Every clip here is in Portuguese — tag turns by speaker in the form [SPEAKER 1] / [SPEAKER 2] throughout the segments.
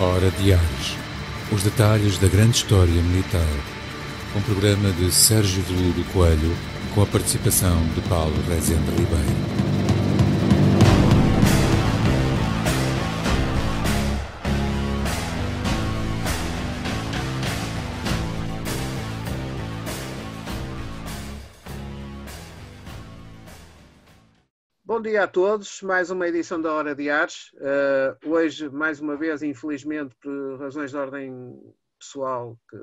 [SPEAKER 1] Hora de Ares. Os detalhes da grande história militar. Um programa de Sérgio Veludo Coelho com a participação de Paulo Rezende Ribeiro.
[SPEAKER 2] Dia a todos, mais uma edição da Hora de Ares. Uh, hoje, mais uma vez, infelizmente, por razões de ordem pessoal, que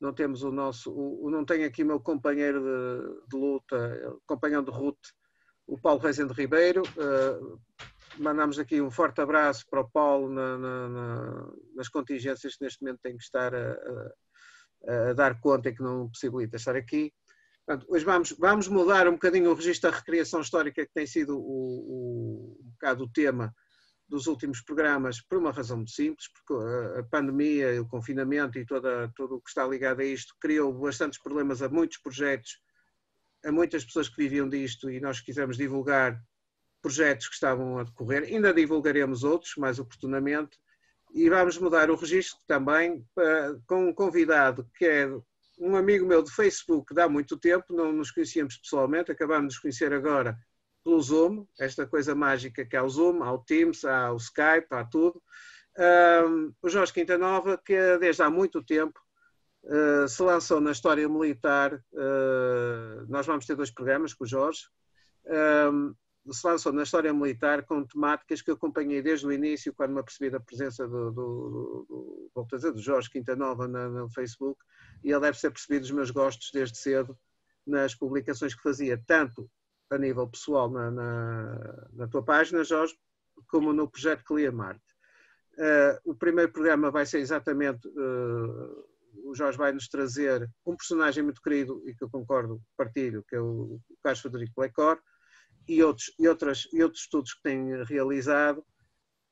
[SPEAKER 2] não temos o nosso, o, não tenho aqui meu companheiro de, de luta, companheiro de ruta, o Paulo Rezende Ribeiro. Uh, mandamos aqui um forte abraço para o Paulo na, na, na, nas contingências que neste momento tem que estar a, a, a dar conta e que não possibilita estar aqui. Portanto, hoje vamos, vamos mudar um bocadinho o registro da recriação histórica, que tem sido o, o, um bocado o tema dos últimos programas, por uma razão muito simples, porque a, pandemia, o confinamento e toda, tudo o que está ligado a isto criou bastantes problemas a muitos projetos, a muitas pessoas que viviam disto e nós quisemos divulgar projetos que estavam a decorrer. Ainda divulgaremos outros, mais oportunamente, e vamos mudar o registro também para, com um convidado que é um amigo meu do Facebook de há muito tempo, não nos conhecíamos pessoalmente, acabámos de nos conhecer agora pelo Zoom, esta coisa mágica que é o Zoom, há o Teams, há o Skype, há tudo. Um, o Jorge Quinta Nova, que desde há muito tempo uh, se lançou na história militar, uh, nós vamos ter dois programas com o Jorge, um, na história militar com temáticas que acompanhei desde o início, quando me apercebi da presença do, do, do, dizer, do Jorge Quinta Nova no Facebook, e ele deve ser percebido os meus gostos desde cedo nas publicações que fazia, tanto a nível pessoal na, na, na tua página, Jorge, como no projeto Clia Marte. Uh, o primeiro programa vai ser exatamente, uh, o Jorge vai nos trazer um personagem muito querido e que eu concordo, partilho, que é o Carlos Frederico Lecor, e outros, e, outras, e outros estudos que tem realizado.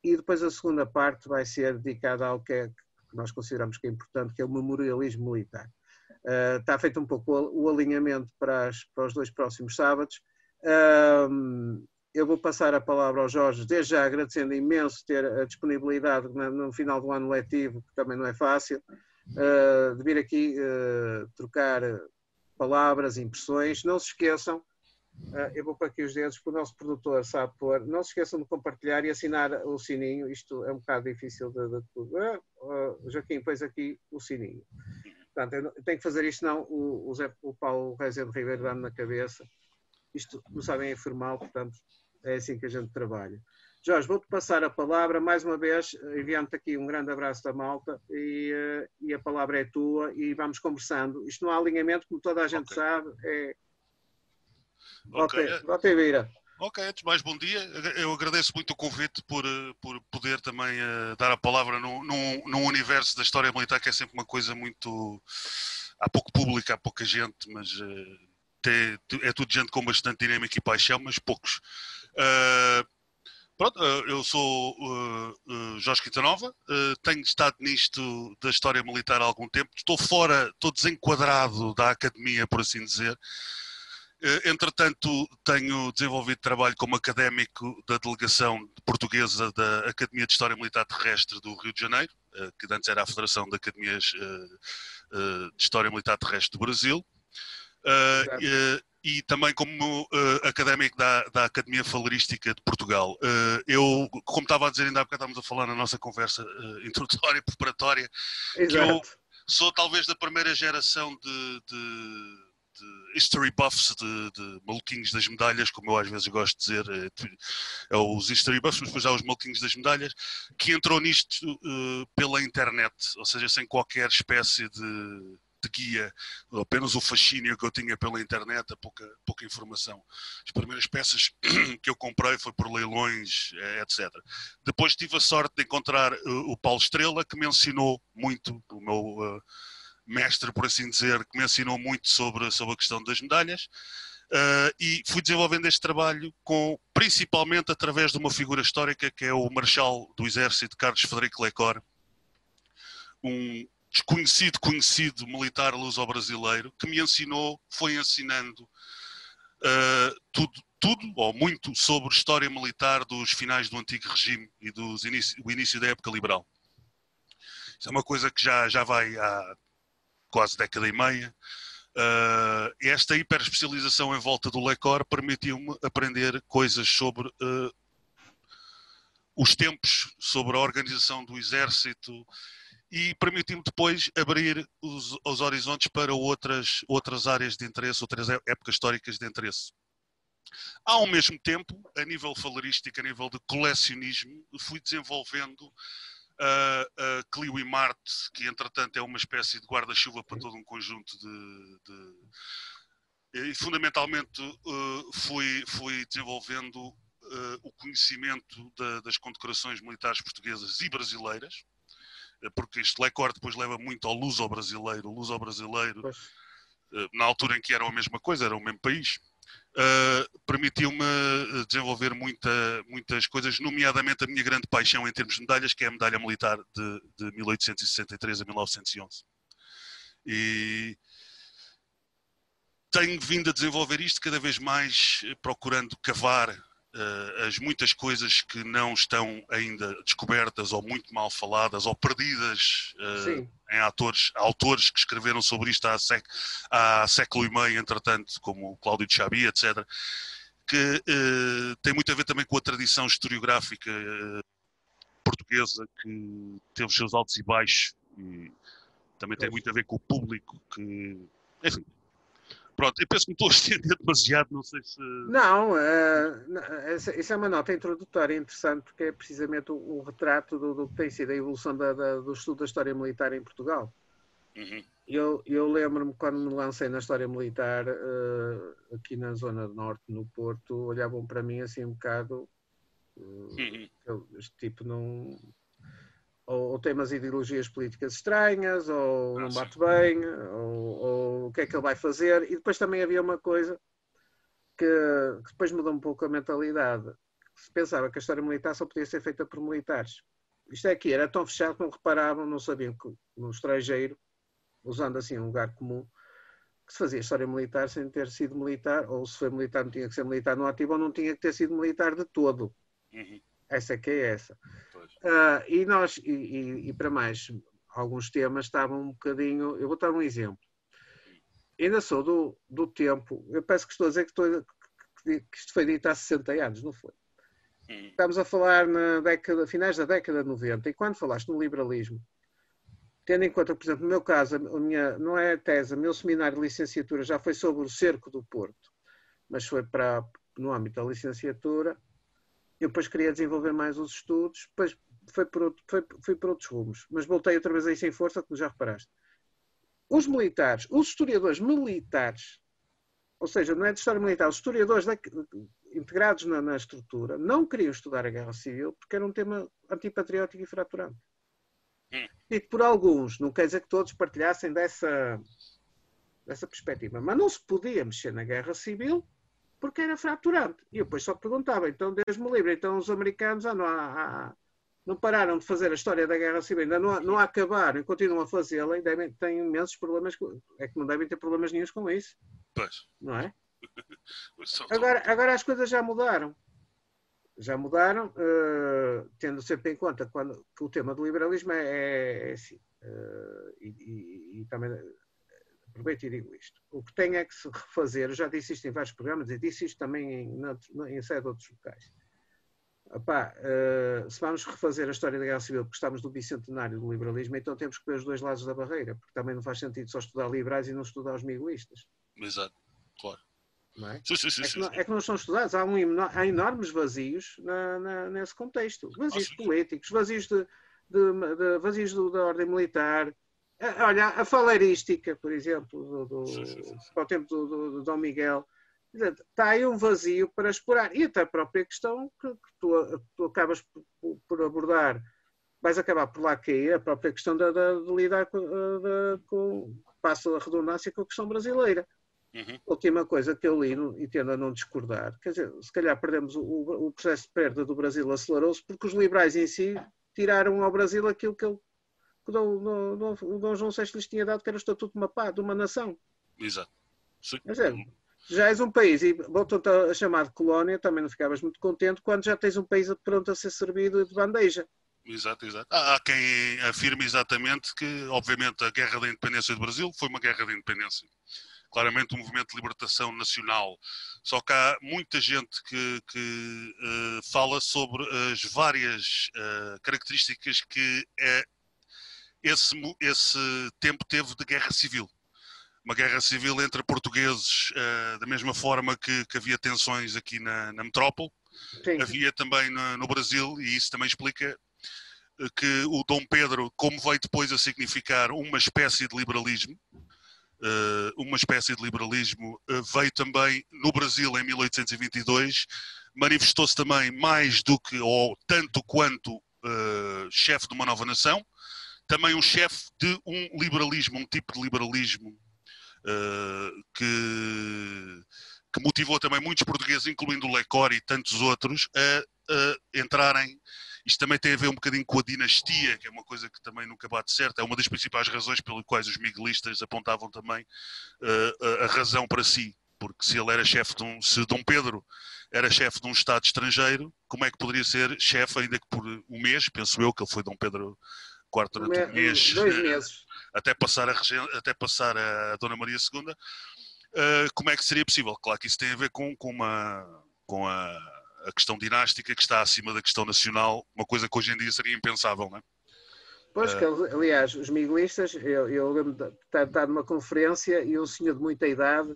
[SPEAKER 2] E depois a segunda parte vai ser dedicada ao que, é, que nós consideramos que é importante, que é o memorialismo militar. Uh, está feito um pouco o, o alinhamento para, as, para, os dois próximos sábados. Eu vou passar a palavra ao Jorge, desde já agradecendo imenso ter a disponibilidade no, final do ano letivo, que também não é fácil, uh, de vir aqui trocar palavras, impressões. Não se esqueçam, eu vou para aqui os dedos, porque o nosso produtor sabe pôr. Não se esqueçam de compartilhar e assinar o sininho. Isto é um bocado difícil de, de tudo. Uh, Joaquim, pões aqui o sininho. Portanto, eu tenho que fazer isto, não. O, o, Zé, o Paulo Rezende Ribeiro dá-me na cabeça. Isto, não sabem, é informal, portanto, é assim que a gente trabalha. Jorge, vou-te passar a palavra mais uma vez, enviando-te aqui um grande abraço da malta e, e, a palavra é tua e vamos conversando. Isto não há alinhamento, como toda a gente okay. sabe, é, Ok, ok, Vira.
[SPEAKER 3] Ok, antes mais bom dia. Eu agradeço muito o convite por, por poder também uh, dar a palavra num, num, num, universo da história militar que é sempre uma coisa muito. Há pouco público, há pouca gente, mas uh, é tudo gente com bastante dinâmica e paixão, mas poucos. Uh, pronto, eu sou Jorge Quintanova, tenho estado nisto da história militar há algum tempo, estou fora, estou desenquadrado da academia, por assim dizer. Eh, entretanto, tenho desenvolvido trabalho como académico da delegação portuguesa da Academia de História Militar Terrestre do Rio de Janeiro, eh, que antes era a Federação de Academias eh, de História Militar Terrestre do Brasil. E, também como académico da, da, Academia Falerística de Portugal. eu, como estava a dizer, ainda há bocado estávamos a falar na nossa conversa introdutória, preparatória, Exato. que eu sou talvez da primeira geração de de history buffs, de, de maluquinhos das medalhas, como eu às vezes gosto de dizer, é, é os history buffs, mas depois há os maluquinhos das medalhas, que entrou nisto uh, pela internet, ou seja, sem qualquer espécie de, de guia, apenas o fascínio que eu tinha pela internet, a pouca, pouca informação. As primeiras peças que eu comprei foi por leilões, eh, etc. Depois tive a sorte de encontrar uh, o Paulo Estrela, que me ensinou muito, o meu... Uh, mestre, por assim dizer, que me ensinou muito sobre, sobre a questão das medalhas. Uh, e fui desenvolvendo este trabalho com, principalmente através de uma figura histórica que é o Marechal do Exército Carlos Frederico Lecor, um desconhecido, conhecido militar luso-brasileiro que me ensinou, foi ensinando uh, tudo, tudo ou muito sobre história militar dos finais do antigo regime e do início, da época liberal. Isso é uma coisa que já, já vai há quase década e meia. Uh, esta hiperespecialização em volta do LECOR permitiu-me aprender coisas sobre uh, os tempos, sobre a organização do exército e permitiu-me depois abrir os, os, horizontes para outras, outras áreas de interesse, outras épocas históricas de interesse. Ao mesmo tempo, a nível falarístico, a nível de colecionismo, fui desenvolvendo a, a Clio e Marte, que entretanto é uma espécie de guarda-chuva para todo um conjunto de. de e fundamentalmente uh, fui, fui desenvolvendo uh, o conhecimento da, das condecorações militares portuguesas e brasileiras, uh, porque este Lecor depois leva muito ao luso-brasileiro. O luso-brasileiro, na altura em que eram a mesma coisa, era o mesmo país, Uh, permitiu-me eh, desenvolver muita, muitas coisas, nomeadamente a minha grande paixão em termos de medalhas, que é a medalha militar de, de 1863 a 1911. E tenho vindo a desenvolver isto cada vez mais, eh, procurando cavar uh, as muitas coisas que não estão ainda descobertas ou muito mal faladas ou perdidas uh, em atores, autores que escreveram sobre isto há, sec, há século e meio, entretanto, como o Cláudio de Chabi, etc., que uh, tem muito a ver também com a tradição historiográfica portuguesa, que teve os seus altos e baixos, e também tem muito a ver com o público, que, enfim, Pronto, eu penso que me estou a estender demasiado, não sei se.
[SPEAKER 2] Não, uh, isso é uma nota introdutória interessante, porque é precisamente o, o retrato do, do, que tem sido a evolução da, da, do estudo da história militar em Portugal. Uhum. Eu, eu lembro-me quando me lancei na história militar, uh, aqui na Zona Norte, no Porto, olhavam para mim assim um bocado. Uh, uhum. Este tipo não ou, ou, tem umas ideologias políticas estranhas, ou não bate bem, ou, ou, o que é que ele vai fazer. E depois também havia uma coisa que, que depois mudou um pouco a mentalidade. Se pensava que a história militar só podia ser feita por militares. Isto é aqui, era tão fechado que não reparavam, não sabiam que no estrangeiro, usando assim um lugar comum, que se fazia história militar sem ter sido militar, ou se foi militar não tinha que ser militar no ativo, ou não tinha que ter sido militar de todo. Uhum. Essa que é essa. Uh, e nós, e, e, e, para mais alguns temas, estavam um bocadinho. Eu vou dar um exemplo. Ainda sou do, do tempo, eu peço que estou a dizer que, estou, que, que isto foi dito há 60 anos, não foi? Estamos a falar na década, finais da década de 90, e quando falaste no liberalismo, tendo em conta, por exemplo, no meu caso, a minha, não é a tese, o meu seminário de licenciatura já foi sobre o cerco do Porto, mas foi para, no âmbito da licenciatura, eu depois queria desenvolver mais os estudos, depois foi por, outro, foi, fui por outros rumos, mas voltei outra vez aí sem força, como já reparaste. Os militares, os historiadores militares, ou seja, não é de história militar, os historiadores da, integrados na, na, estrutura, não queriam estudar a guerra civil porque era um tema antipatriótico e fraturante. Hum. E por alguns, não quer dizer que todos partilhassem dessa, dessa perspectiva, mas não se podia mexer na guerra civil porque era fraturante. E eu depois só perguntava, então Deus me livre, então os americanos ah, não, há, não pararam de fazer a história da Guerra Civil, ainda não, não acabaram, continuam a fazê-la e devem, têm imensos problemas, é que não devem ter problemas nenhums com isso.
[SPEAKER 3] Pois.
[SPEAKER 2] Não é? agora, agora as coisas já mudaram. Já mudaram, uh, tendo sempre em conta quando, que o tema do liberalismo é, é, é assim. Uh, e, e, e, também aproveito e digo isto. O que tem é que se refazer, eu já disse isto em vários programas e disse isto também em, em sede de outros locais. Epá, uh, se vamos refazer a história da Guerra Civil porque estamos no bicentenário do liberalismo, então temos que ver os dois lados da barreira, porque também não faz sentido só estudar liberais e não estudar os miguelistas.
[SPEAKER 3] Exato, claro.
[SPEAKER 2] Não é? Sim, sim, sim, é, que não, é, que não, são estudados, há, um, há enormes vazios na, na, nesse contexto. Vazios ah, políticos, vazios, de, de, de vazios do, da ordem militar, Olha, a faleirística, por exemplo, do, do, para o tempo do, do, do Dom Miguel, está aí um vazio para explorar. E até a própria questão que, que tu, tu, acabas por, por, abordar, vais acabar por lá cair, a própria questão de, de, de lidar com, de, com, passo a redundância, com a questão brasileira. Uhum. Última coisa que eu li, e tendo a não discordar, quer dizer, se calhar perdemos o, o processo de perda do Brasil acelerou-se porque os liberais em si tiraram ao Brasil aquilo que ele que o Dom, Dom, o Dom João VI lhes tinha dado, que era o estatuto de uma, pá, de uma nação.
[SPEAKER 3] Exato.
[SPEAKER 2] Sim. Dizer, já és um país e voltam-te a chamar de colónia, também não ficavas muito contente quando já tens um país pronto a ser servido de bandeja.
[SPEAKER 3] Exato, exato. Há, há quem afirme exatamente que, obviamente, a guerra da independência do Brasil foi uma guerra de independência. Claramente um movimento de libertação nacional. Só que há muita gente que, que uh, fala sobre as várias uh, características que é, esse, esse tempo teve de guerra civil uma guerra civil entre portugueses, uh, da mesma forma que, que, havia tensões aqui na, na metrópole, Sim. havia também no, no, Brasil, e isso também explica eh, que o Dom Pedro, como veio depois a significar uma espécie de liberalismo, uh, uma espécie de liberalismo, veio também no Brasil em 1822, manifestou-se também mais do que, ou tanto quanto, chefe de uma nova nação, também um chefe de um liberalismo, um tipo de liberalismo uh, que, que, motivou também muitos portugueses, incluindo o Lecor e tantos outros, a, a, entrarem. Isto também tem a ver um bocadinho com a dinastia, que é uma coisa que também nunca bate certo. É uma das principais razões pelas quais os miguelistas apontavam também uh, a, a razão para si. Porque se ele era chefe de um. Se Dom Pedro era chefe de um Estado estrangeiro, como é que poderia ser chefe, ainda que por um mês, penso eu, que ele foi Dom Pedro Durante um mês.
[SPEAKER 2] Dois meses
[SPEAKER 3] até passar a, até passar a Dona Maria II, uh, eh, como é que seria possível? Claro que isso tem a ver com, com, uma, com a, a, questão dinástica que está acima da questão nacional, uma coisa que hoje em dia seria impensável, não é?
[SPEAKER 2] Pois, que, aliás, os miguelistas, eu, eu lembro de estar numa conferência e um senhor de muita idade,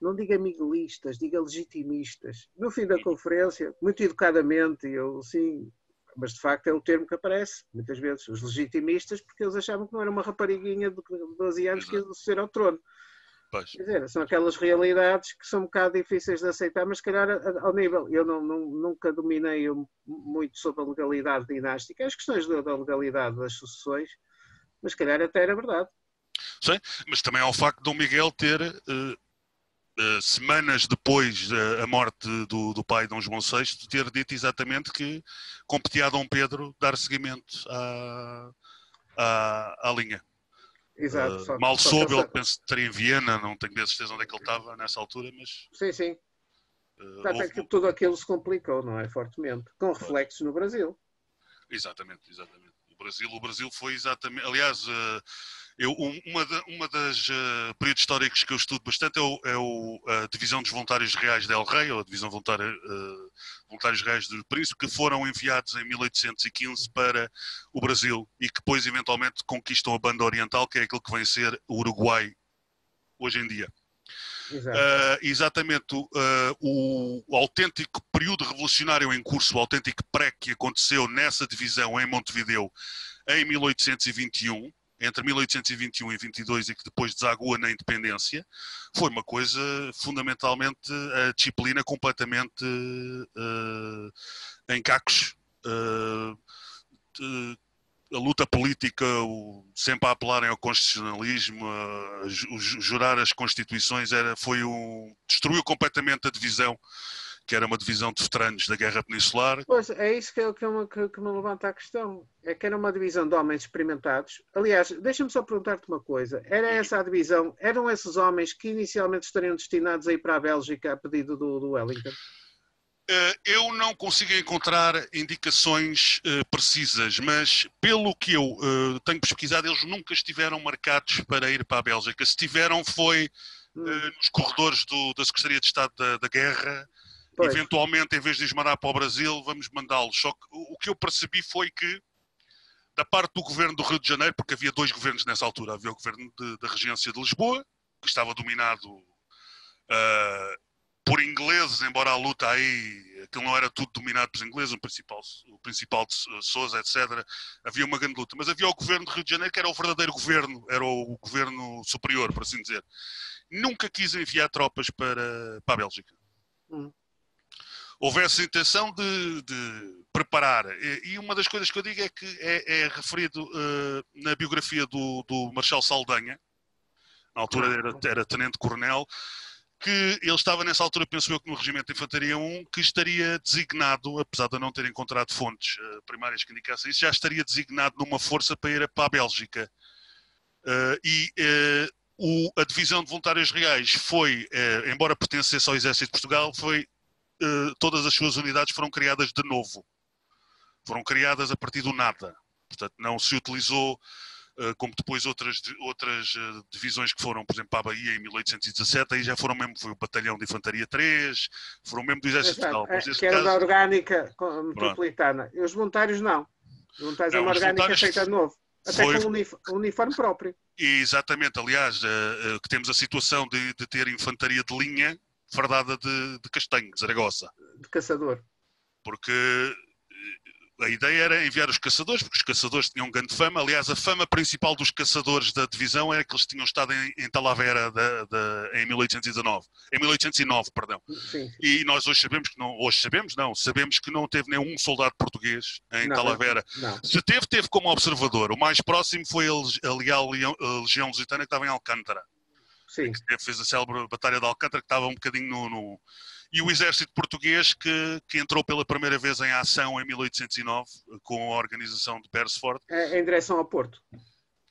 [SPEAKER 2] não diga miguelistas, diga legitimistas. No fim da conferência, muito educadamente, eu sim, mas de facto é o termo que aparece, muitas vezes, os legitimistas, porque eles achavam que não era uma rapariguinha de 12 anos que ia suceder ao trono. Pois. Quer dizer, são aquelas realidades que são um bocado difíceis de aceitar, mas se calhar ao nível, eu não, não, nunca dominei muito sobre a legalidade dinástica, as questões da, da legalidade das sucessões, mas se calhar até era verdade.
[SPEAKER 3] Sim, mas também há o facto de Dom Miguel ter uh, Uh, semanas depois da morte do, do pai Dom João VI, ter dito exatamente que competia a Dom Pedro dar seguimento à, à, à linha. Exato. Uh, só, mal só soube, ele penso que estaria em Viena, não tenho bem certeza onde é que ele estava nessa altura, mas.
[SPEAKER 2] Sim, sim. Uh, houve... que tudo aquilo se complicou, não é? Fortemente. Com reflexos no Brasil.
[SPEAKER 3] Exatamente, exatamente. O Brasil, o Brasil foi exatamente. Aliás, eu, uma, uma das uh, períodos históricos que eu estudo bastante é, o, é o, a Divisão dos Voluntários Reais de El Rei, ou a Divisão Voluntária, uh, Voluntários Reais do Príncipe, que foram enviados em 1815 para o Brasil e que depois, eventualmente, conquistam a Banda Oriental, que é aquilo que vem ser o Uruguai hoje em dia. Uh, exatamente uh, o, o, autêntico período revolucionário em curso, o autêntico pré que aconteceu nessa divisão em Montevideo em 1821, entre 1821 e 22 e que depois desagua na independência, foi uma coisa fundamentalmente a disciplina completamente uh, em cacos. Uh, a luta política, o, sempre a apelarem ao constitucionalismo, a, a, jurar as constituições, era, foi um, destruiu completamente a divisão que era uma divisão de veteranos da Guerra Peninsular.
[SPEAKER 2] Pois, é isso que, que, me, que, que me levanta a questão. É que era uma divisão de homens experimentados. Aliás, deixa-me só perguntar-te uma coisa. Era essa a divisão? Eram esses homens que inicialmente estariam destinados a ir para a Bélgica a pedido do, do Wellington?
[SPEAKER 3] Uh, eu não consigo encontrar indicações uh, precisas, mas pelo que eu uh, tenho pesquisado, eles nunca estiveram marcados para ir para a Bélgica. Se tiveram, foi hum. nos corredores do, da Secretaria de Estado da, da Guerra Pois. Eventualmente, em vez de os mandar para o Brasil, vamos mandá-los. Só que o que eu percebi foi que, da parte do governo do Rio de Janeiro, porque havia dois governos nessa altura, havia o governo da Regência de Lisboa, que estava dominado uh, por ingleses, embora a luta aí, aquilo não era tudo dominado pelos ingleses, o principal, o principal de Sousa, etc. Havia uma grande luta. Mas havia o governo do Rio de Janeiro, que era o verdadeiro governo, era o governo superior, por assim dizer. Nunca quis enviar tropas para, para a Bélgica. Hum houvesse intenção de, de preparar. E, uma das coisas que eu digo é que é, é referido uh, na biografia do, do Marshal Saldanha, na altura era, era tenente-coronel, que ele estava nessa altura, penso eu, que no Regimento de Infantaria 1, que estaria designado, apesar de não ter encontrado fontes uh, primárias que indicassem isso, já estaria designado numa força para ir para a Bélgica. Uh, e o, a Divisão de Voluntários Reais foi, embora pertencesse ao Exército de Portugal, foi todas as suas unidades foram criadas de novo. foram criadas a partir do nada. Portanto, não se utilizou eh, como depois outras, outras eh, divisões que foram, por exemplo, para a Bahia em 1817, aí já foram mesmo, foi o Batalhão de Infantaria 3, foram mesmo do Exército Federal.
[SPEAKER 2] É, que era caso... da orgânica metropolitana. E os voluntários não. Os voluntários não, é uma orgânica feita de novo. Até foi... com um uniforme próprio.
[SPEAKER 3] Exatamente, aliás, que temos a situação de, de, ter infantaria de linha fardada de, de castanho, de Zaragoza.
[SPEAKER 2] De caçador.
[SPEAKER 3] Porque a ideia era enviar os caçadores, porque os caçadores tinham grande fama. Aliás, a fama principal dos caçadores da divisão era que eles tinham estado em, em Talavera de, de, em 1819, em 1809, perdão. Sim. E nós hoje sabemos que não, hoje sabemos não, sabemos que não teve nenhum soldado português em não, Talavera. Não. Se teve, teve como observador. O mais próximo foi a, Leal Legião Lusitana que estava em Alcântara. Sim. Que fez a célebre Batalha de Alcântara, que estava um bocadinho no, no e o exército português que, que, entrou pela primeira vez em ação em 1809 com a organização de Beresford.
[SPEAKER 2] É, em direção ao Porto.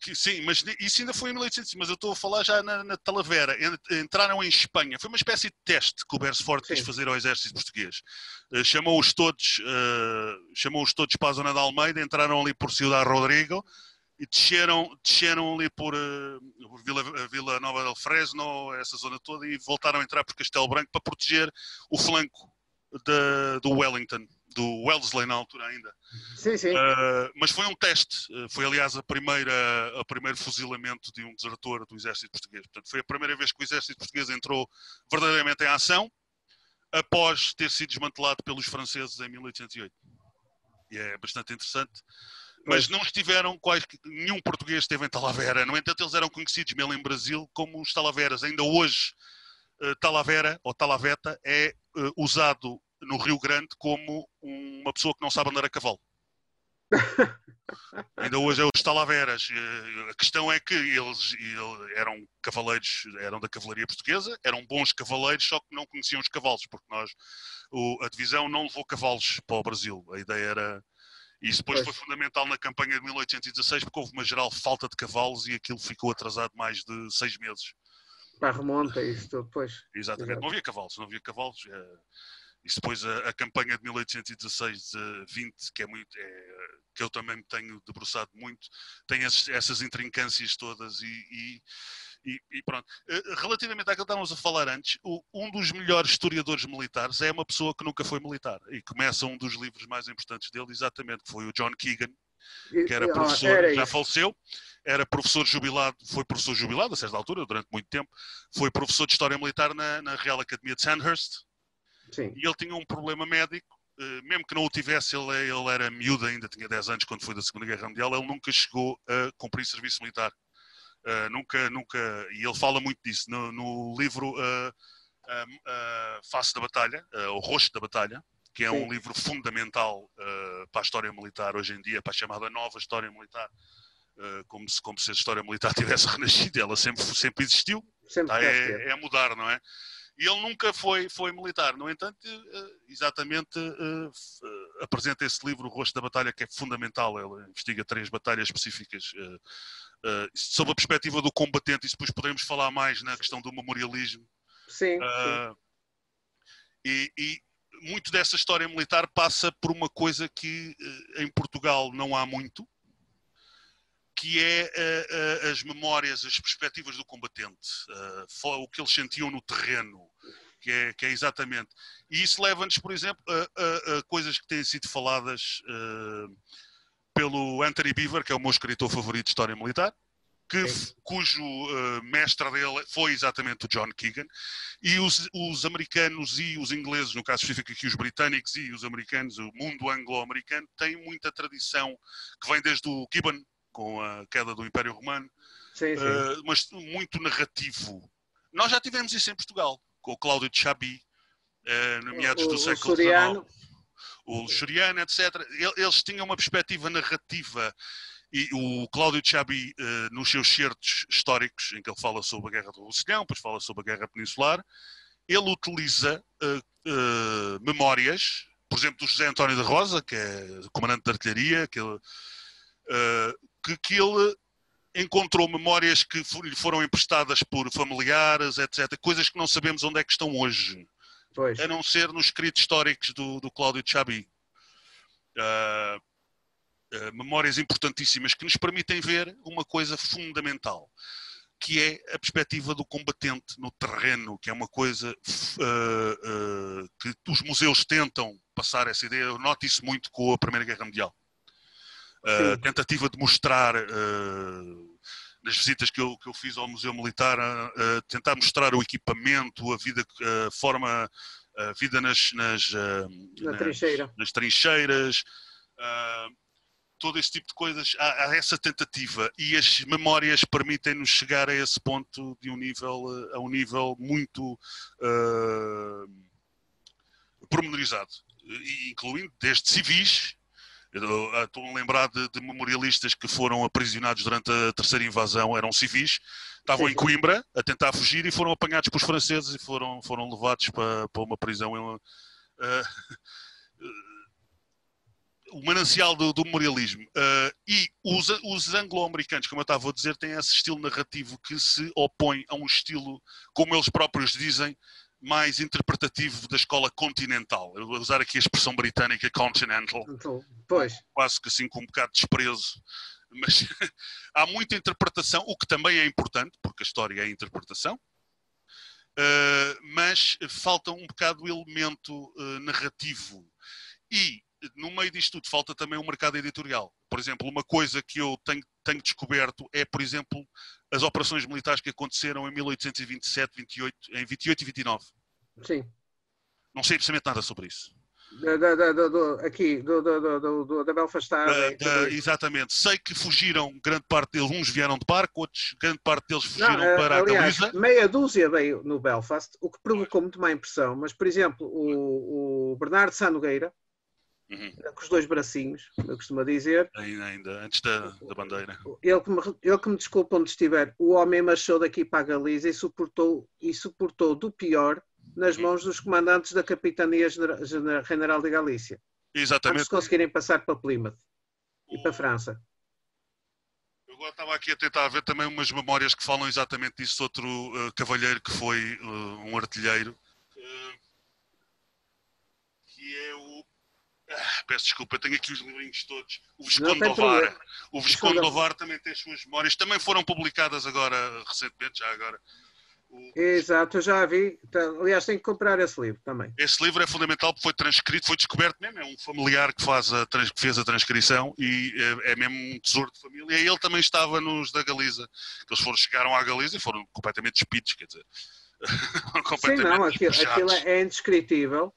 [SPEAKER 3] Que, sim, mas isso ainda foi em 1800, mas eu estou a falar já na, na Talavera. Entraram em Espanha, foi uma espécie de teste que o Beresford quis fazer ao exército português. Uh, chamou-os todos, uh, chamou-os todos para a zona da Almeida, entraram ali por Ciudad Rodrigo, e desceram, desceram ali por, por Vila, Vila, Nova del Fresno, essa zona toda, e voltaram a entrar por Castelo Branco para proteger o flanco de, do Wellington, do Wellesley na altura ainda.
[SPEAKER 2] Sim, sim. Uh,
[SPEAKER 3] mas foi um teste, uh, foi aliás a primeira, a primeiro fuzilamento de um desertor do exército português. Portanto, foi a primeira vez que o exército português entrou verdadeiramente em ação, após ter sido desmantelado pelos franceses em 1808. E é bastante interessante mas não estiveram quais, nenhum português esteve em Talavera. No entanto, eles eram conhecidos mesmo em Brasil como os Talaveras. Ainda hoje, uh, Talavera ou Talaveta é uh, usado no Rio Grande como uma pessoa que não sabe andar a cavalo. Ainda hoje é os Talaveras. Uh, a questão é que eles, eram cavaleiros, eram da cavalaria portuguesa, eram bons cavaleiros, só que não conheciam os cavalos, porque nós, a divisão não levou cavalos para o Brasil. A ideia era e isso depois pois. foi fundamental na campanha de 1816, porque houve uma geral falta de cavalos e aquilo ficou atrasado mais de seis meses.
[SPEAKER 2] Para remonta isso tudo, depois.
[SPEAKER 3] Exatamente, Exato. não havia cavalos, não havia cavalos. É... Isso depois a, a, campanha de 1816-20, que é muito, é, que eu também me tenho debruçado muito, tem esses, essas intrincâncias todas e, e e, e, pronto. Eh, relativamente àquilo que estávamos a falar antes, o, um dos melhores historiadores militares é uma pessoa que nunca foi militar. E começa um dos livros mais importantes dele, exatamente, que foi o John Keegan, que era professor, era já faleceu, era professor jubilado, foi professor jubilado a certa altura, durante muito tempo, foi professor de História Militar na, na Real Academia de Sandhurst. Sim. E ele tinha um problema médico, eh, mesmo que não o tivesse, ele, ele era miúdo ainda, tinha 10 anos quando foi da Segunda Guerra Mundial, ele nunca chegou a cumprir serviço militar. Uh, nunca, nunca, e ele fala muito disso no, no livro uh, uh, Face da Batalha, O Rosto da Batalha, que é Sim. um livro fundamental para a história militar hoje em dia, para a chamada nova história militar, como, se, como se a história militar tivesse renascido, ela sempre, sempre existiu, sempre tá? é, é mudar, não é? E ele nunca foi, foi militar. No entanto, exatamente apresenta esse livro, O Rosto da Batalha, que é fundamental. Ele investiga três batalhas específicas Uh, sob a perspectiva do combatente, e depois podemos falar mais na questão do memorialismo.
[SPEAKER 2] Sim. Uh, sim.
[SPEAKER 3] E, e, muito dessa história militar passa por uma coisa que uh, em Portugal não há muito, que é as memórias, as perspectivas do combatente, o que eles sentiam no terreno. Que é, que é exatamente. E isso leva-nos, por exemplo, a, a, a, coisas que têm sido faladas pelo Anthony Beaver, que é o meu escritor favorito de história militar, que, cujo uh, mestre dele foi exatamente o John Keegan, e os, os, americanos e os ingleses, no caso específico aqui os britânicos e os americanos, o mundo anglo-americano, têm muita tradição que vem desde o Gibbon, com a queda do Império Romano, sim, sim. Uh, mas muito narrativo. Nós já tivemos isso em Portugal, com o Cláudio de Chabi, uh, no meados do século XIX o Luxuriano, etc. Eles tinham uma perspectiva narrativa e o Cláudio Chabi, uh, nos seus certos históricos, em que ele fala sobre a Guerra do Roussillon, depois fala sobre a Guerra Peninsular, ele utiliza uh, uh, memórias, por exemplo, do José António da Rosa, que é comandante de artilharia, que ele, que, que ele encontrou memórias que lhe foram emprestadas por familiares, etc. Coisas que não sabemos onde é que estão hoje. Pois. a não ser nos escritos históricos do, do Cláudio Chabi. uh, uh, memórias importantíssimas que nos permitem ver uma coisa fundamental, que é a perspectiva do combatente no terreno, que é uma coisa uh, que os museus tentam passar essa ideia. Eu noto isso muito com a Primeira Guerra Mundial. A tentativa de mostrar nas visitas que eu, que eu fiz ao Museu Militar, a, a tentar mostrar o equipamento, a vida, a forma, a vida nas, nas,
[SPEAKER 2] Na nas, trincheira.
[SPEAKER 3] nas trincheiras, todo esse tipo de coisas. Há, há, essa tentativa e as memórias permitem-nos chegar a esse ponto de um nível, a um nível muito uh, pormenorizado, incluindo desde civis ah, estou a lembrar de, de, memorialistas que foram aprisionados durante a terceira invasão, eram civis, estavam sim, em Coimbra a tentar fugir e foram apanhados pelos franceses e foram, foram levados para, para uma prisão. Uh, o manancial do, do memorialismo. Uh, e os, os anglo-americanos, como eu estava a dizer, têm esse estilo narrativo que se opõe a um estilo, como eles próprios dizem, mais interpretativo da escola continental. Eu vou usar aqui a expressão britânica continental.
[SPEAKER 2] Então, pois.
[SPEAKER 3] Quase que assim com um bocado de desprezo. Mas há muita interpretação, o que também é importante, porque a história é a interpretação. Uh, mas falta um bocado o elemento uh, narrativo. E no meio disto tudo falta também o mercado editorial. Por exemplo, uma coisa que eu tenho, tenho descoberto é, por exemplo, as operações militares que aconteceram em 1827, 28, em 28 e 29.
[SPEAKER 2] Sim.
[SPEAKER 3] Não sei absolutamente nada sobre isso.
[SPEAKER 2] Da, da, da, do, aqui, do, do, do, da Belfast
[SPEAKER 3] Exatamente. Sei que fugiram, grande parte deles, uns vieram de barco, outros, grande parte deles fugiram Não, para aliás, a Galiza.
[SPEAKER 2] Meia dúzia veio no Belfast, o que provocou muito má impressão. Mas, por exemplo, o, o Bernardo Sanogueira, Uhum. Com os dois bracinhos, eu costumo dizer.
[SPEAKER 3] Ainda, ainda antes da, da bandeira.
[SPEAKER 2] Ele que, me, ele que me desculpa onde estiver, o homem marchou daqui para a Galiza e suportou, e suportou do pior nas uhum. mãos dos comandantes da Capitania General de Galícia.
[SPEAKER 3] Exatamente.
[SPEAKER 2] Antes de conseguirem passar para Plymouth e para a França.
[SPEAKER 3] Eu agora estava aqui a tentar ver também umas memórias que falam exatamente disso. Outro uh, cavalheiro que foi uh, um artilheiro, uh, que é o ah, peço desculpa, tenho aqui os livrinhos todos. O Visconde de Ovar. O Visconde de Ovar também tem as suas memórias. Também foram publicadas agora, recentemente, já agora.
[SPEAKER 2] O... Exato, eu já vi. Então, aliás, tenho que comprar esse livro também.
[SPEAKER 3] Esse livro é fundamental porque foi transcrito, foi descoberto mesmo. É um familiar que, faz a, que fez a transcrição e é, é, mesmo um tesouro de família. E ele também estava nos da Galiza. Eles foram, chegaram à Galiza e foram completamente despidos, quer dizer.
[SPEAKER 2] Sim, não, aquilo, aquilo é indescritível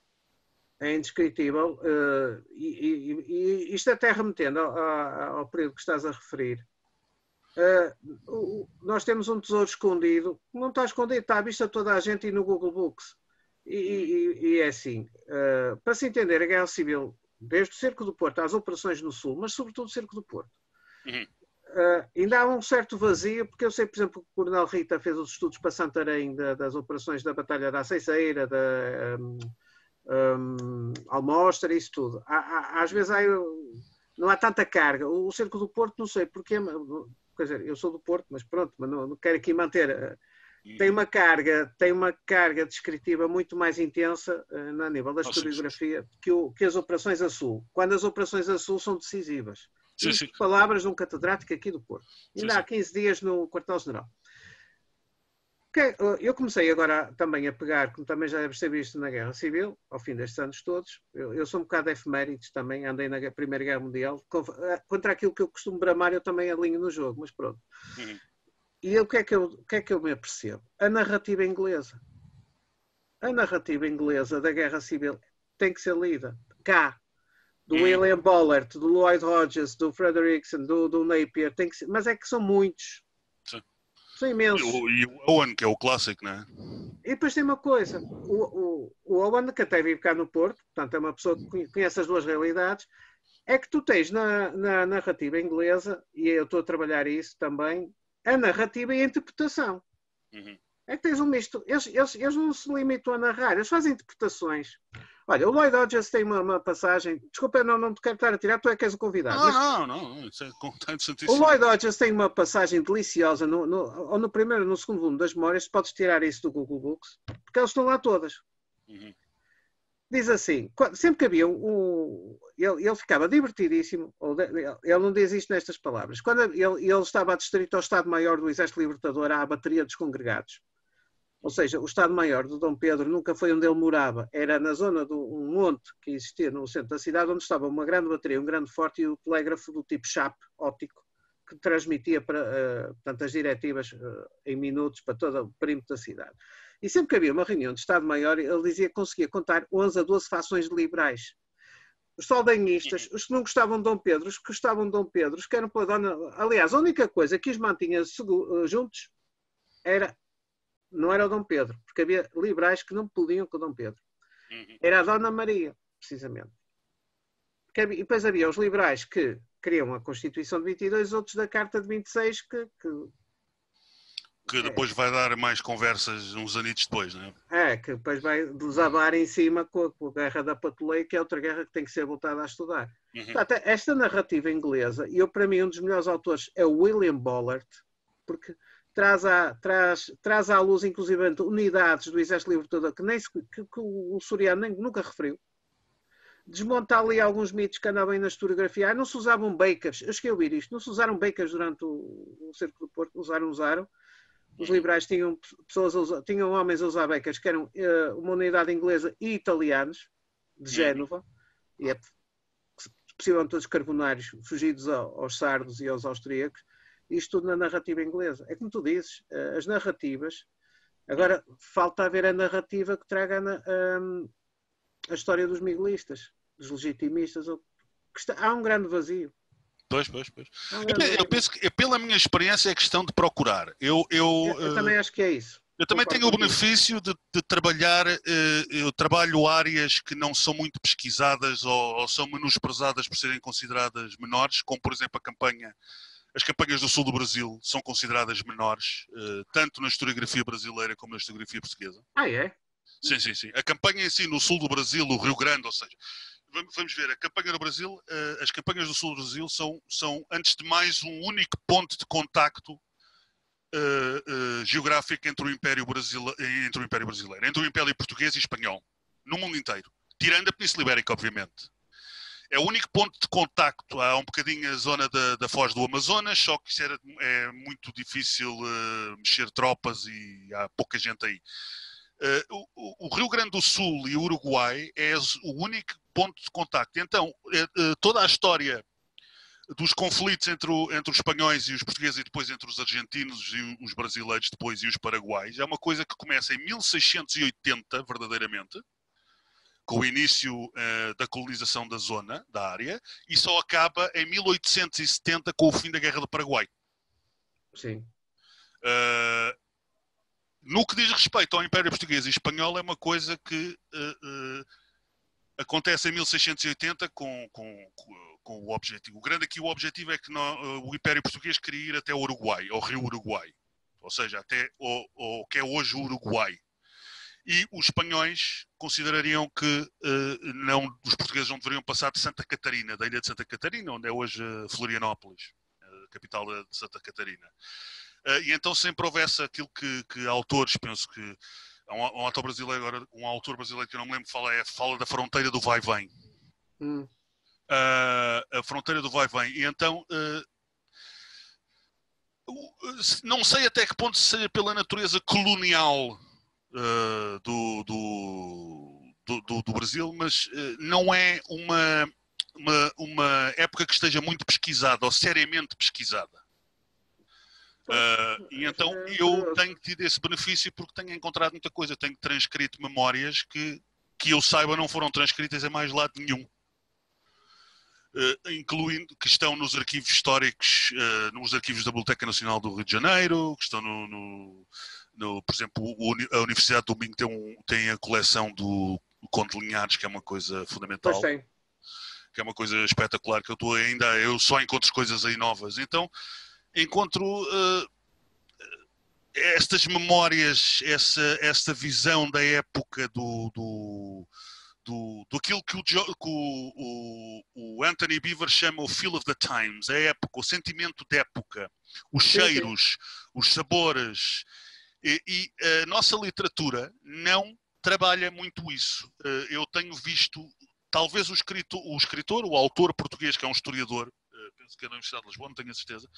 [SPEAKER 2] é indescritível uh, e, e, e, isto até remetendo ao, ao, período que estás a referir. Uh, nós temos um tesouro escondido, não está escondido, está à vista toda a gente e no Google Books. E, e é assim, uh, para se entender a Guerra Civil, desde o Cerco do Porto às operações no Sul, mas sobretudo o Cerco do Porto, uhum. ainda há um certo vazio, porque eu sei, por exemplo, que o Coronel Rita fez os estudos para Santarém da, das operações da Batalha da Aceiceira, da... Um, um, Almostra, isso tudo. Há, há, às vezes há, não há tanta carga. O, Cerco do Porto, não sei porquê, quer dizer, eu sou do Porto, mas pronto, mas não, não quero aqui manter. Eh, tem uma carga, tem uma carga descritiva muito mais intensa uh, no nível da historiografia que, o, que as operações a sul. Quando as operações a sul são decisivas. Sim, sim. Palavras de um catedrático aqui do Porto. Ainda sim, há 15 dias no quartel-general. Eu comecei agora também a pegar, como também já deve ser visto na Guerra Civil, ao fim destes anos todos, eu, eu sou um bocado efemérides também, andei na Primeira Guerra Mundial, eh, contra aquilo que eu costumo bramar eu também alinho no jogo, mas pronto. Uhum. E o que, é que eu, o que é que eu me apercebo? A narrativa inglesa. A narrativa inglesa da Guerra Civil tem que ser lida. Cá, do uhum. William Bollert, do Lloyd Hodges, do Frederickson, do, do Napier, tem que ser, mas é que são muitos. São imensos.
[SPEAKER 3] E o, Owen, que é o clássico, não é?
[SPEAKER 2] E depois tem uma coisa: o, o, o Owen, que até vive cá no Porto, portanto é uma pessoa que conhece as duas realidades, é que tu tens na, na narrativa inglesa, e eu estou a trabalhar isso também, a narrativa e a interpretação. Uhum. É que tens um misto. Eles, eles, eles não se limitam a narrar, eles fazem interpretações. Olha, o Lloyd Hodges tem uma, uma, passagem. Desculpa, não, não te quero estar a tirar, tu é que és o convidado.
[SPEAKER 3] Não, mas... não, não, isso é
[SPEAKER 2] O Lloyd Hodges tem uma passagem deliciosa, no, no, ou no primeiro ou no segundo volume das memórias, podes tirar isso do Google Books, porque elas estão lá todas. Uhum. diz assim: sempre que havia um. ele, ele ficava divertidíssimo, ele não diz isto nestas palavras. Quando ele, ele estava adscrito ao Estado-Maior do Exército Libertador à bateria dos congregados. Ou seja, o Estado-Maior do Dom Pedro nunca foi onde ele morava, era na zona de um monte que existia no centro da cidade, onde estava uma grande bateria, um grande forte e o telégrafo do tipo chap óptico, que transmitia para, uh, portanto, as diretivas uh, em minutos para todo o perímetro da cidade. E sempre que havia uma reunião de Estado-Maior, ele dizia que conseguia contar 11 a 12 fações de liberais. Os saldanhistas, os que não gostavam de Dom Pedro, os que gostavam de Dom Pedro, os que eram pela dona. Aliás, a única coisa que os mantinha juntos era. Não era o Dom Pedro, porque havia liberais que não podiam com o Dom Pedro. Uhum. Era a Dona Maria, precisamente. E depois havia os liberais que queriam a Constituição de 22, outros da Carta de 26, que, que
[SPEAKER 3] que depois vai dar mais conversas uns anitos depois, não
[SPEAKER 2] é? É, que depois vai desabar em cima com a, com a guerra da Patuleia, que é outra guerra que tem que ser voltada a estudar. Uhum. Portanto, esta narrativa inglesa, e eu para mim um dos melhores autores é o William Bollard, porque traz à, traz, traz à luz inclusive unidades do Exército Libertador que, nem, que, que o Soriano nem, nunca referiu. Desmonta ali alguns mitos que andavam aí na historiografia. Ah, não se usavam bakers. Eu cheguei a ouvir isto. Não se usaram bakers durante o, o Cerco do Porto. Usaram, usaram os liberais tinham pessoas usar, tinham homens a usar becas que eram uh, uma unidade inglesa e italianos de Génova e é possivelmente todos carbonários fugidos aos sardos e aos austríacos isto tudo na narrativa inglesa é como tu dizes uh, as narrativas agora falta haver a narrativa que traga a, um, a história dos miguelistas dos legitimistas está, há um grande vazio
[SPEAKER 3] Pois, pois, pois. Eu, eu, penso que, pela minha experiência, é questão de procurar. Eu, eu,
[SPEAKER 2] eu, eu também acho que é isso.
[SPEAKER 3] Eu também tenho o benefício de, de, trabalhar, eh, eu trabalho áreas que não são muito pesquisadas ou, ou, são menosprezadas por serem consideradas menores, como por exemplo a campanha, as campanhas do sul do Brasil são consideradas menores, eh, tanto na historiografia brasileira como na historiografia portuguesa.
[SPEAKER 2] Ah, é?
[SPEAKER 3] Sim, sim, sim. A campanha em si no sul do Brasil, o Rio Grande, ou seja, vamos ver, a campanha do Brasil, eh, as campanhas do sul do Brasil são, são antes de mais, um único ponto de contacto uh, uh, geográfico entre o, Império Brasile... entre o Império Brasileiro, entre o Império Português e Espanhol, no mundo inteiro, tirando a Península Ibérica, obviamente. É o único ponto de contacto, há um bocadinho a zona da, da Foz do Amazonas, só que isso era, é muito difícil uh, mexer tropas e há pouca gente aí. Uh, o, o, Rio Grande do Sul e o Uruguai é o único ponto de contacto. Então, uh, toda a história dos conflitos entre, o, entre os espanhóis e os portugueses e depois entre os argentinos e os brasileiros depois e os paraguaios é uma coisa que começa em 1680, verdadeiramente, com o início uh, da colonização da zona, da área, e só acaba em 1870 com o fim da Guerra do Paraguai.
[SPEAKER 2] Sim.
[SPEAKER 3] Uh, no que diz respeito ao Império Português e Espanhol, é uma coisa que uh, acontece em 1680 com, com, com, o objetivo. O grande aqui, o objetivo é que o Império Português queria ir até o Uruguai, ao rio Uruguai. Ou seja, até o, o que é hoje o Uruguai. E os espanhóis considerariam que não, os portugueses não deveriam passar de Santa Catarina, da ilha de Santa Catarina, onde é hoje Florianópolis, a capital de Santa Catarina. Uh, e então sempre houvesse aquilo que, que autores, penso que há um, um, autor brasileiro agora, um autor brasileiro que eu não me lembro fala é fala da fronteira do vai vem. Hum. Uh, a fronteira do vai vem. E então uh, não sei até que ponto seja pela natureza colonial do, do, do, do, Brasil, mas não é uma, uma, uma época que esteja muito pesquisada ou seriamente pesquisada. Uh, e então eu tenho tido esse benefício porque tenho encontrado muita coisa, tenho transcrito memórias que, que eu saiba não foram transcritas em mais lado nenhum. Uh, incluindo que estão nos arquivos históricos, uh, nos arquivos da Biblioteca Nacional do Rio de Janeiro, que estão no, no, no por exemplo, a Universidade do Minho tem, um, tem a coleção do Conde Linhares, que é uma coisa fundamental.
[SPEAKER 2] Pois tem.
[SPEAKER 3] Que é uma coisa espetacular, que eu estou ainda, eu só encontro coisas aí novas. Então, encontro uh, estas memórias, essa, esta visão da época do, do, do, do aquilo que, o, que o, o, Anthony Beaver chama o feel of the times, a época, o sentimento de época, os cheiros, os sabores. E, e a nossa literatura não trabalha muito isso. Uh, eu tenho visto, talvez o escritor, o escritor, o autor português, que é um historiador, uh, penso que é na Universidade de Lisboa, não tenho a certeza,